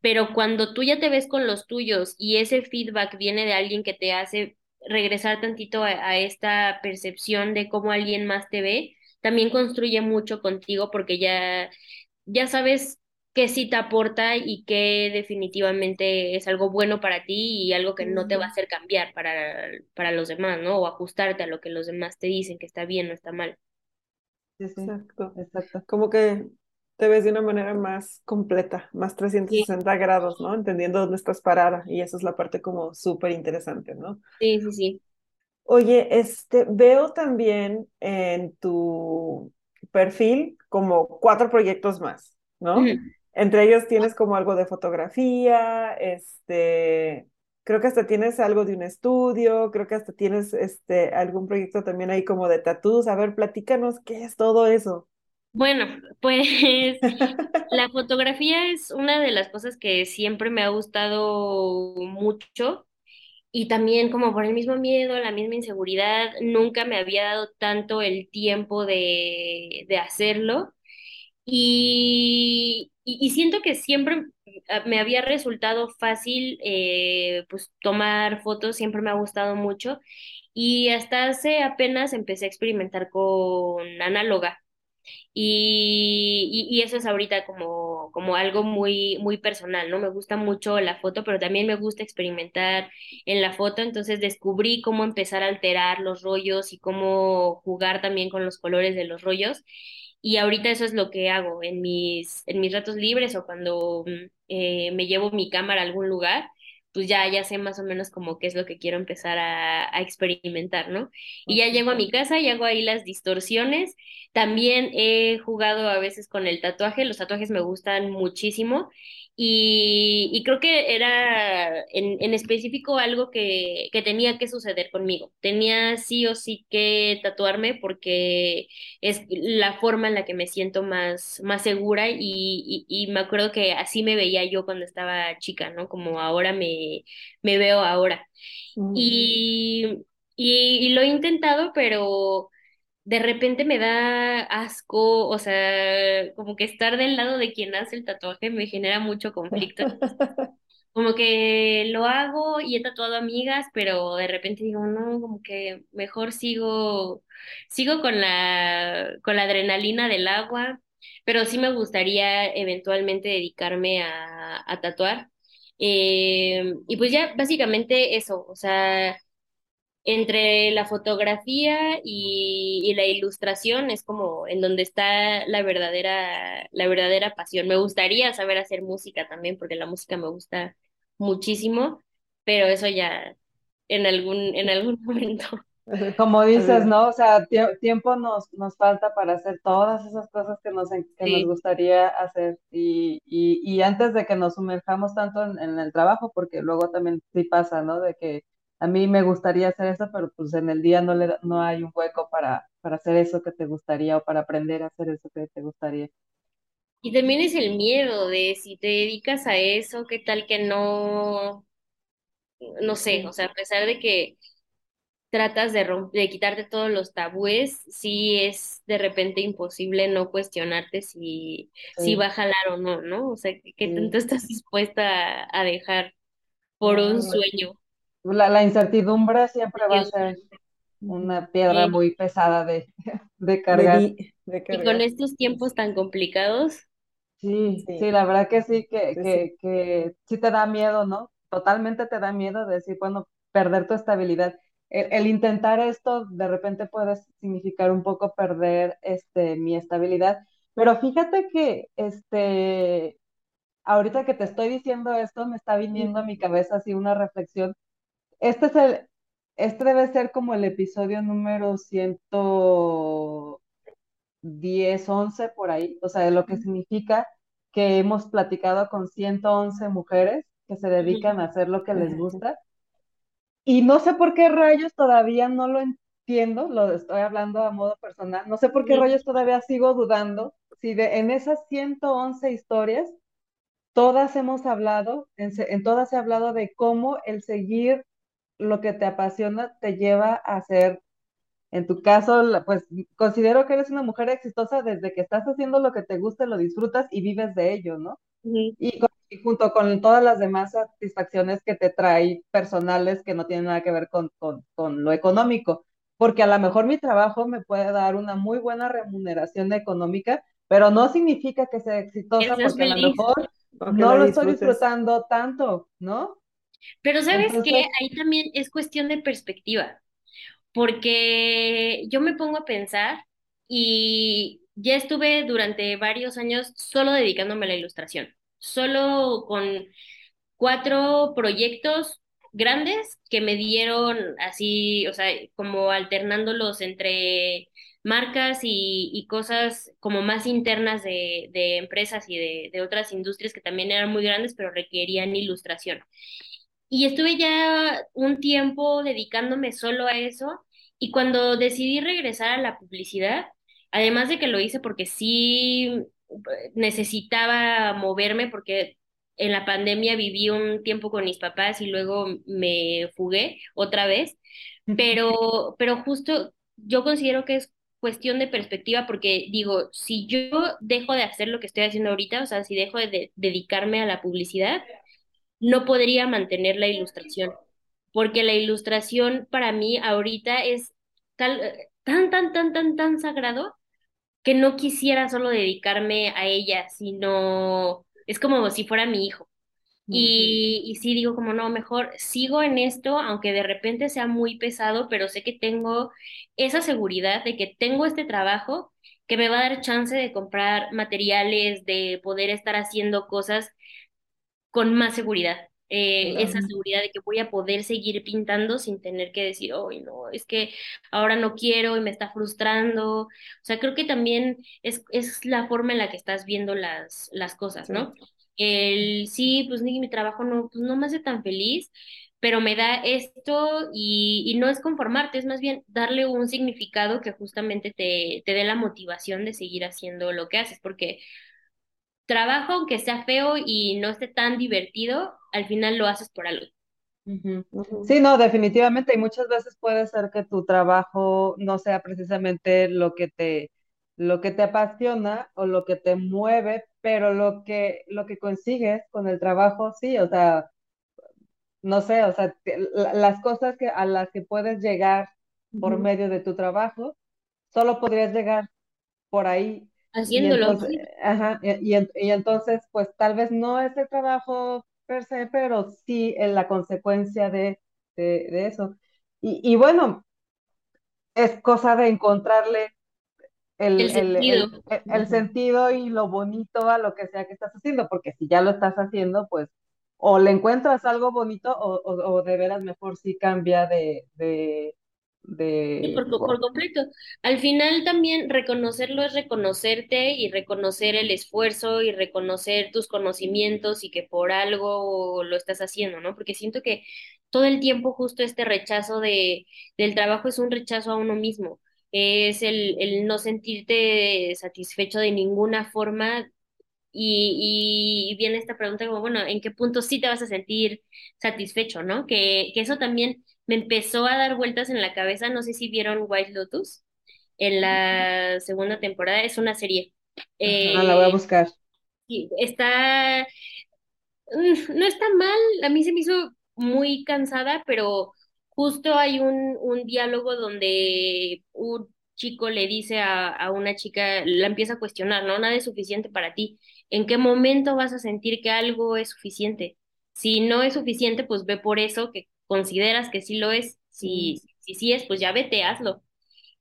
pero cuando tú ya te ves con los tuyos y ese feedback viene de alguien que te hace regresar tantito a, esta percepción de cómo alguien más te ve, también construye mucho contigo porque ya, ya sabes qué sí te aporta y qué definitivamente es algo bueno para ti y algo que no te va a hacer cambiar para, para los demás, ¿no? O ajustarte a lo que los demás te dicen que está bien o está mal. Exacto. Exacto. Como que te ves de una manera más completa, más 360 grados, ¿no? Entendiendo dónde estás parada y eso es la parte como súper interesante, ¿no? Sí, sí, sí. Oye, este, veo también en tu perfil como cuatro proyectos más, ¿no? Entre ellos tienes como algo de fotografía, este, creo que hasta tienes algo de un estudio, creo que hasta tienes este, algún proyecto también ahí como de tatús. A ver, platícanos qué es todo eso. Bueno, pues la fotografía es una de las cosas que siempre me ha gustado mucho y también como por el mismo miedo, la misma inseguridad, nunca me había dado tanto el tiempo de, de hacerlo y, y, y siento que siempre me había resultado fácil eh, pues tomar fotos, siempre me ha gustado mucho y hasta hace apenas empecé a experimentar con análoga. Y, eso es ahorita como, como algo muy, muy personal, ¿no? Me gusta mucho la foto, pero también me gusta experimentar en la foto, entonces descubrí cómo empezar a alterar los rollos y cómo jugar también con los colores de los rollos. Y ahorita eso es lo que hago en mis, en mis ratos libres o cuando mm, eh, me llevo mi cámara a algún lugar, pues ya, ya sé más o menos como qué es lo que quiero empezar a, a experimentar, ¿no? Y ya llego a mi casa y hago ahí las distorsiones. También he jugado a veces con el tatuaje, los tatuajes me gustan muchísimo y, y creo que era en, en específico algo que, que tenía que suceder conmigo. Tenía sí o sí que tatuarme porque es la forma en la que me siento más, más segura y, y, y me acuerdo que así me veía yo cuando estaba chica, ¿no? Como ahora me, me veo ahora. Mm. Y, y, y lo he intentado, pero de repente me da asco, o sea, como que estar del lado de quien hace el tatuaje me genera mucho conflicto. Como que lo hago y he tatuado amigas, pero de repente digo, no, como que mejor sigo, sigo con la, con la adrenalina del agua, pero sí me gustaría eventualmente dedicarme a, a tatuar. Eh, y pues ya básicamente eso, o sea entre la fotografía y, y la ilustración es como en donde está la verdadera, la verdadera pasión. Me gustaría saber hacer música también, porque la música me gusta muchísimo, pero eso ya en algún, en algún momento. Como dices, ¿no? O sea, tie- tiempo nos, nos falta para hacer todas esas cosas que nos, que nos gustaría hacer. Y, y, y antes de que nos sumerjamos tanto en, en el trabajo, porque luego también sí pasa, ¿no? De que a mí me gustaría hacer eso, pero pues en el día no, le, no hay un hueco para, para hacer eso que te gustaría o para aprender a hacer eso que te gustaría. Y también es el miedo de si te dedicas a eso, qué tal que no, no sé, o sea, a pesar de que tratas de, rom- de quitarte todos los tabúes, sí es de repente imposible no cuestionarte si, si va a jalar o no, ¿no? O sea, ¿qué, qué tanto estás dispuesta a, dejar por un sueño? La, la incertidumbre siempre va a ser una piedra muy pesada de, de de, cargar. de y con estos tiempos tan complicados, Sí, sí, Sí, la verdad que sí, que, sí, sí. que, que sí te da miedo, ¿no? Totalmente te da miedo de decir, bueno, perder tu estabilidad. El, el intentar esto de repente puede significar un poco perder este, mi estabilidad, pero fíjate que este, ahorita que te estoy diciendo esto, me está viniendo a mi cabeza así una reflexión. Este es el, este debe ser como el episodio número ciento diez 11 por ahí, o sea, de lo que significa que hemos platicado con 111 mujeres que se dedican a hacer lo que les gusta. Y no sé por qué rayos todavía no lo entiendo, lo estoy hablando a modo personal, no sé por qué rayos todavía sigo dudando si de, en esas 111 historias todas hemos hablado, en, en todas he hablado de cómo el seguir lo que te apasiona te lleva a hacer en tu caso, pues considero que eres una mujer exitosa desde que estás haciendo lo que te gusta, lo disfrutas y vives de ello, ¿no? Y, con- y junto con todas las demás satisfacciones que te trae personales que no tienen nada que ver con, con, con lo económico, porque a lo mejor mi trabajo me puede dar una muy buena remuneración económica, pero no significa que sea exitosa porque a lo mejor no lo estoy disfrutando tanto, ¿no? Pero ¿sabes? Entonces, Ahí también es cuestión de perspectiva. porque yo me pongo a pensar y ya estuve durante varios años solo dedicándome a la ilustración, solo con cuatro proyectos, grandes que me dieron así, o sea, como alternándolos entre marcas y, y cosas como más internas de, de empresas y de, de otras industrias que también eran muy grandes, pero requerían ilustración. Y estuve ya un tiempo dedicándome solo a eso y cuando decidí regresar a la publicidad, además de que lo hice porque sí eh, necesitaba moverme porque en la pandemia viví un tiempo con mis papás y luego me fugué otra vez, pero, pero justo yo considero que es cuestión de perspectiva porque digo, si yo dejo de hacer lo que estoy haciendo ahorita, o sea, si dejo de de- dedicarme a la publicidad, no podría mantener la ilustración, porque la ilustración para mí ahorita es tal, tan, tan, tan, tan, tan sagrado que no quisiera solo dedicarme a ella, sino es como si fuera mi hijo. Y, y sí digo como no, mejor sigo en esto, aunque de repente sea muy pesado, pero sé que tengo esa seguridad de que tengo este trabajo que me va a dar chance de comprar materiales, de poder estar haciendo cosas con más seguridad. Eh, esa claro. Seguridad de que voy a poder seguir pintando sin tener que decir, hoy no, es que ahora no quiero y me está frustrando. O sea, creo que también es, es la forma en la que estás viendo las, las cosas, Sí. ¿no? El sí, pues ni mi trabajo no, pues no me hace tan feliz, pero me da esto y, y no es conformarte, es más bien darle un significado que justamente te, te dé la motivación de seguir haciendo lo que haces, porque trabajo, aunque sea feo y no esté tan divertido, al final lo haces por algo. Sí, no, definitivamente, y muchas veces puede ser que tu trabajo no sea precisamente lo que te, lo que te apasiona o lo que te mueve, pero lo que, lo que consigues con el trabajo, sí, o sea, no sé, o sea, te- las cosas que, a las que puedes llegar por medio de tu trabajo, solo podrías llegar por ahí. Y Haciéndolo, entonces, sí, ajá, y, y en- y entonces, pues tal vez no es el trabajo per se, pero sí en la consecuencia de, de, de eso. Y, y bueno, es cosa de encontrarle el, el sentido. el, sentido y lo bonito a lo que sea que estás haciendo, porque si ya lo estás haciendo, pues o le encuentras algo bonito o, o, o de veras mejor sí cambia de, de, Sí, de, por, co- por completo. Al final también reconocerlo es reconocerte y reconocer el esfuerzo y reconocer tus conocimientos y que por algo lo estás haciendo, ¿no? Porque siento que todo el tiempo justo este rechazo de, del trabajo es un rechazo a uno mismo. Es el, el no sentirte satisfecho de ninguna forma y, y viene esta pregunta como, bueno, ¿en qué punto sí te vas a sentir satisfecho, ¿no? Que, que eso también me empezó a dar vueltas en la cabeza. No sé si vieron White Lotus en la segunda temporada. Es una serie. ajá, la voy a Eh, buscar. está, mm, no está mal, a mí se me hizo muy cansada, pero justo hay un, un diálogo donde un chico le dice a, a una chica, la empieza a cuestionar, ¿no? Nada es suficiente para ti. ¿En qué momento vas a sentir que algo es suficiente? Si no es suficiente, pues ve por eso que consideras que sí lo es. Si, si sí es, pues ya vete, hazlo.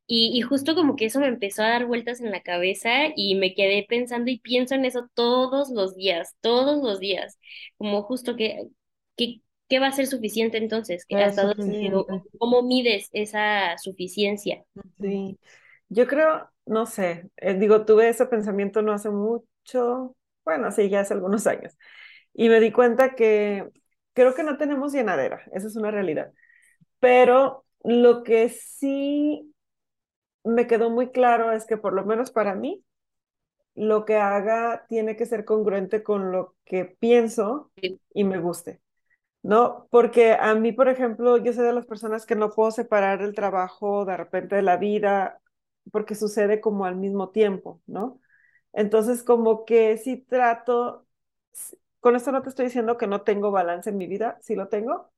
Y, y justo como que eso me empezó a dar vueltas en la cabeza y me quedé pensando y pienso en eso todos los días, todos los días, como justo que, que, ¿qué va a ser suficiente entonces? ¿Qué- Es ¿Hasta dónde, o- suficiente. o cómo mides esa suficiencia? Sí, yo creo, no sé, eh, digo, tuve ese pensamiento no hace mucho, bueno, sí, ya hace algunos años, y me di cuenta que creo que no tenemos llenadera, esa es una realidad, pero lo que sí me quedó muy claro es que por lo menos para mí, lo que haga tiene que ser congruente con lo que pienso y me guste. ¿no? Porque a mí, por ejemplo, yo soy de las personas que no puedo separar el trabajo de repente de la vida, porque sucede como al mismo tiempo, ¿no? Entonces, como que sí trato, con esto no te estoy diciendo que no tengo balance en mi vida, sí lo tengo,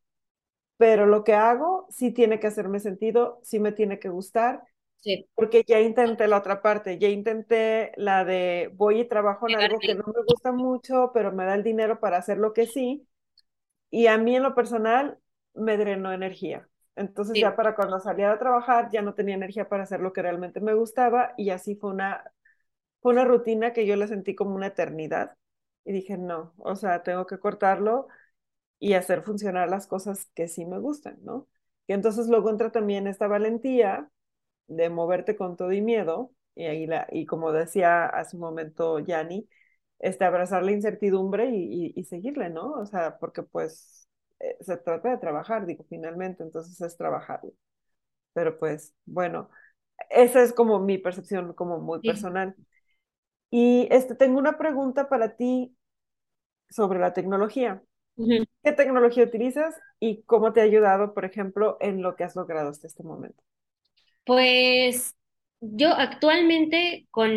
pero lo que hago sí tiene que hacerme sentido, sí me tiene que gustar, Sí, porque ya intenté la otra parte, ya intenté la de voy y trabajo en algo que no me gusta mucho, pero me da el dinero para hacer lo que sí y a mí en lo personal me drenó energía. Entonces ya para cuando salía a trabajar ya no tenía energía para hacer lo que realmente me gustaba y así fue una, fue una rutina que yo la sentí como una eternidad y dije, no, o sea, tengo que cortarlo y hacer funcionar las cosas que sí me gustan, ¿no? Y entonces luego entra también esta valentía de moverte con todo y miedo, y, ahí la, y como decía hace un momento Yanni, este, abrazar la incertidumbre y, y, seguirle, ¿no? O sea, porque pues eh, se trata de trabajar, digo, finalmente, entonces es trabajarlo. Pero pues, bueno, esa es como mi percepción, como muy personal. Y este, tengo una pregunta para ti sobre la tecnología. ¿Qué tecnología utilizas y cómo te ha ayudado, por ejemplo, en lo que has logrado hasta este momento? Pues yo actualmente con,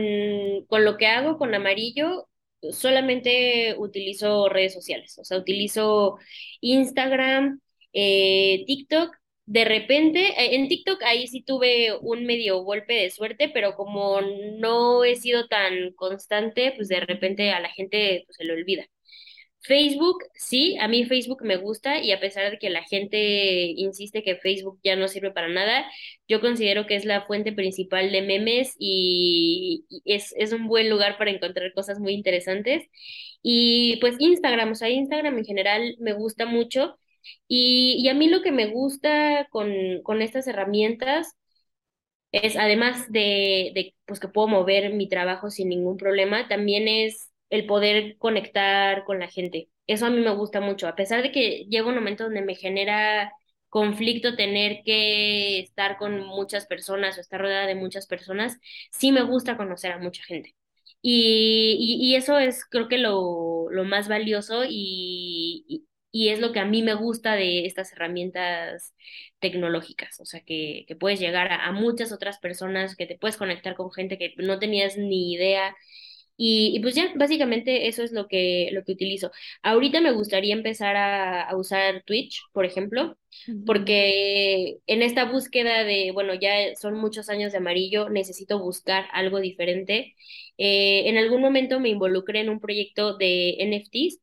con lo que hago con amarillo, solamente utilizo redes sociales, o sea, utilizo Instagram, eh, TikTok. De repente, eh, en TikTok ahí sí tuve un medio golpe de suerte, pero como no he sido tan constante, pues de repente a la gente pues, se le olvida. Facebook, sí, a mí Facebook me gusta y a pesar de que la gente insiste que Facebook ya no sirve para nada, yo considero que es la fuente principal de memes y, es, es un buen lugar para encontrar cosas muy interesantes. Y pues Instagram, o sea, Instagram en general me gusta mucho y, y a mí lo que me gusta con, con estas herramientas es, además de, de pues que puedo mover mi trabajo sin ningún problema, también es el poder conectar con la gente. Eso a mí me gusta mucho, a pesar de que llega un momento donde me genera conflicto tener que estar con muchas personas o estar rodeada de muchas personas, sí me gusta conocer a mucha gente. Y, y, eso es creo que lo, lo más valioso y, y, es lo que a mí me gusta de estas herramientas tecnológicas, o sea, que, que puedes llegar a, a muchas otras personas, que te puedes conectar con gente que no tenías ni idea y, pues ya, básicamente eso es lo que, lo que utilizo. Ahorita me gustaría empezar a, a usar Twitch, por ejemplo, porque en esta búsqueda de, bueno, ya son muchos años de amarillo, necesito buscar algo diferente. Eh, en algún momento me involucré en un proyecto de NFTs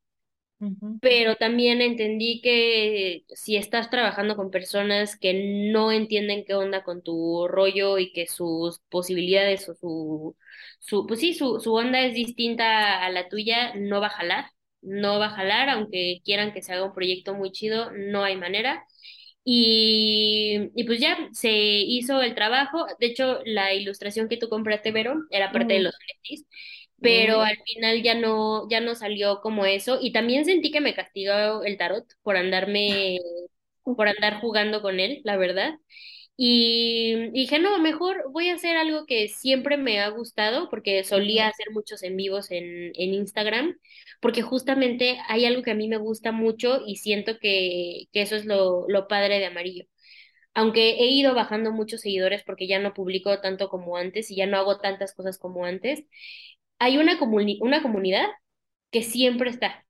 pero también entendí que si estás trabajando con personas que no entienden qué onda con tu rollo y que sus posibilidades o su, su pues sí, su, su onda es distinta a la tuya, no va a jalar, no va a jalar, aunque quieran que se haga un proyecto muy chido, no hay manera. Y, y pues ya se hizo el trabajo. De hecho, la ilustración que tú compraste, Vero, era parte de los NFTs pero al final ya no, ya no salió como eso. Y también sentí que me castigó el tarot por andarme, por andar jugando con él, la verdad. Y dije, no, mejor voy a hacer algo que siempre me ha gustado, porque solía hacer muchos en vivos en, en Instagram, porque justamente hay algo que a mí me gusta mucho y siento que, que eso es lo, lo padre de Amarillo. Aunque he ido bajando muchos seguidores porque ya no publico tanto como antes y ya no hago tantas cosas como antes, hay una, una comunidad que siempre está.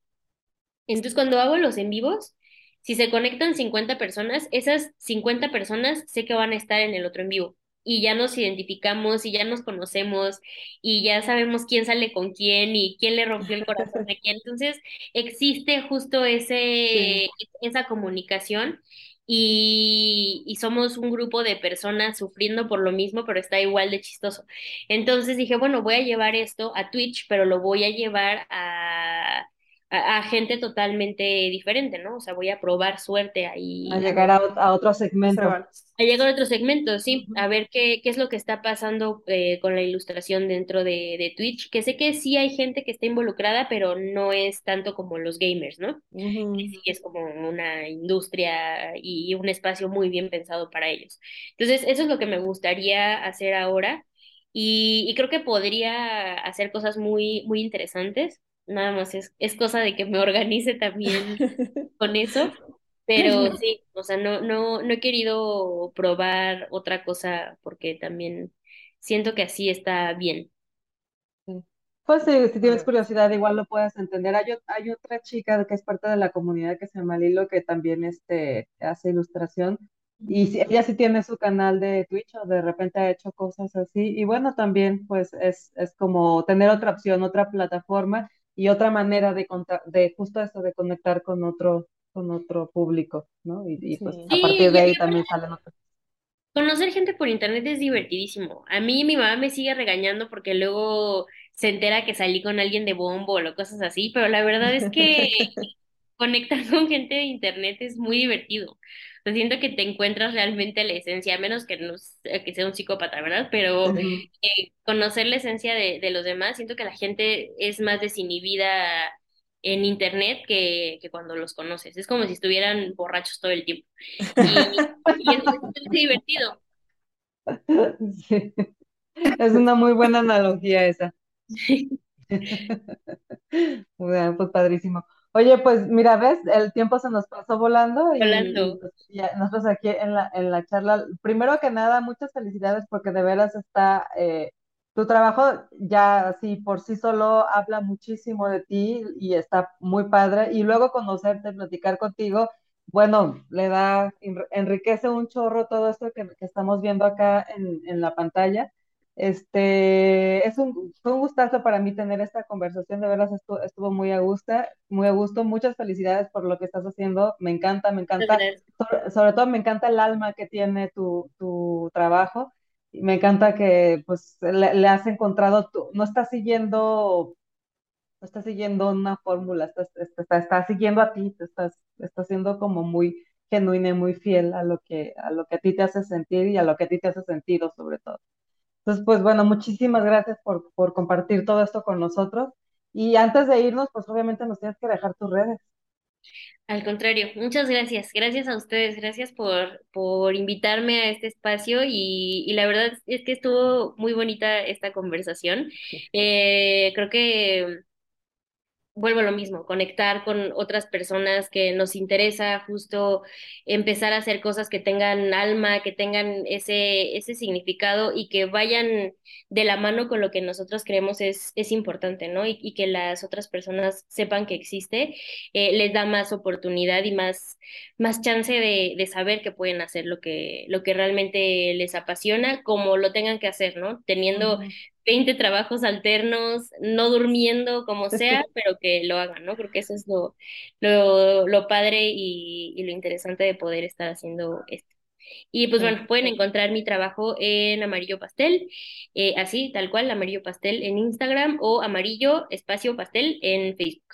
Entonces, cuando hago los en vivos, si se conectan 50 personas, esas 50 personas sé que van a estar en el otro en vivo. Y ya nos identificamos y ya nos conocemos y ya sabemos quién sale con quién y quién le rompió el corazón a quién. Entonces, existe justo ese, esa comunicación y, y, somos un grupo de personas sufriendo por lo mismo, pero está igual de chistoso. Entonces dije, bueno, voy a llevar esto a Twitch, pero lo voy a llevar a, a, gente totalmente diferente, ¿no? O sea, voy a probar suerte ahí. A llegar a, otro segmento. A llegar a otro segmento, sí, a ver qué, qué es lo que está pasando eh, con la ilustración dentro de, de, Twitch, que sé que sí hay gente que está involucrada, pero no es tanto como los gamers, ¿no? Sí, es como una industria y un espacio muy bien pensado para ellos. Entonces, eso es lo que me gustaría hacer ahora. Y, y creo que podría hacer cosas muy, muy interesantes nada más es, es cosa de que me organice también con eso, pero sí, o sea, no, no, no he querido probar otra cosa porque también siento que así está bien. Pues sí, si tienes curiosidad, igual lo puedes entender. Hay, hay otra chica que es parte de la comunidad que se llama Lilo, que también este, hace ilustración. Y ella sí tiene su canal de Twitch o de repente ha hecho cosas así. Y bueno, también pues es, es como tener otra opción, otra plataforma y otra manera de, de justo eso, de conectar con otro, con otro público, ¿no? Y, pues a partir de ahí también salen otras. Conocer gente por internet es divertidísimo. A mí mi mamá me sigue regañando porque luego se entera que salí con alguien de bombo o cosas así, pero la verdad es que conectar con gente de internet es muy divertido. Sea, siento que te encuentras realmente la esencia, a menos que, no, s- que sea un psicópata, ¿verdad? Pero Sí. eh, conocer la esencia de, de los demás, siento que la gente es más desinhibida en internet que, que cuando los conoces. Es como si estuvieran borrachos todo el tiempo. Y, y es, es divertido. Sí, es una muy buena analogía esa. Muy bien, pues padrísimo. Oye, pues mira, ves, el tiempo se nos pasó volando y, y, pues ya nosotros aquí en la, en la charla, primero que nada, muchas felicidades porque de veras está, eh, tu trabajo ya así por sí solo habla muchísimo de ti y está muy padre. Y luego conocerte, platicar contigo, bueno, le da, enr- enriquece un chorro todo esto que, que estamos viendo acá en, en la pantalla. Este, es un, fue un gustazo para mí tener esta conversación, de verdad estuvo, estuvo muy a gusto, muy a gusto. Muchas felicidades por lo que estás haciendo, me encanta, me encanta, sobre, sobre todo me encanta el alma que tiene tu, tu trabajo y me encanta que pues le, le has encontrado, tu- no estás siguiendo, no estás siguiendo una fórmula, estás, estás, estás siguiendo a ti, te estás, estás siendo como muy genuina y muy fiel a lo que, a lo que a ti te hace sentir y a lo que a ti te hace sentido sobre todo. Entonces, pues bueno, muchísimas gracias por, por compartir todo esto con nosotros. Y antes de irnos, pues obviamente nos tienes que dejar tus redes. Al contrario, muchas gracias. Gracias a ustedes, gracias por, por invitarme a este espacio y, y la verdad es que estuvo muy bonita esta conversación. Eh, creo que vuelvo a lo mismo, conectar con otras personas que nos interesa justo empezar a hacer cosas que tengan alma, que tengan ese, ese significado y que vayan de la mano con lo que nosotros creemos es, es importante, ¿no? Y, que las otras personas sepan que existe, eh, les da más oportunidad y más, más chance de, de saber que pueden hacer lo que, lo que realmente les apasiona, como lo tengan que hacer, ¿no? Teniendo. 20 trabajos alternos, no durmiendo como sea, pero que lo hagan, ¿no? Creo que eso es lo, lo, lo padre y, y lo interesante de poder estar haciendo esto. Y pues bueno, pueden encontrar mi trabajo en Amarillo Pastel, eh, así, tal cual, Amarillo Pastel en Instagram o Amarillo Espacio Pastel en Facebook.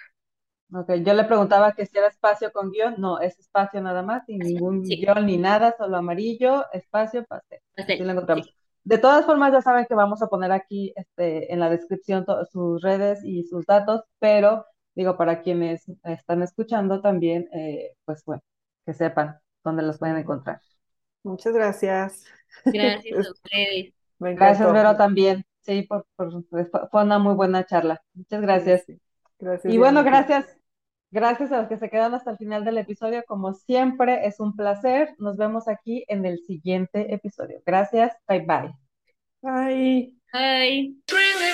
Ok, yo le preguntaba que si era espacio con guion, no, es espacio nada más, sin ningún sí, guion ni nada, solo amarillo, espacio, pastel. Así lo encontramos. sí, De todas formas, ya saben que vamos a poner aquí este, en la descripción sus redes y sus datos, pero digo, para quienes están escuchando también, eh, pues bueno, que sepan dónde los pueden encontrar. Muchas gracias. gracias a ustedes. Gracias. Vero, también. Sí, por, por- fue una muy buena charla. Muchas gracias. sí. Gracias, Y bueno, gracias. Gracias a los que se quedan hasta el final del episodio. Como siempre, es un placer. Nos vemos aquí en el siguiente episodio. Gracias. Bye bye. Bye. Bye.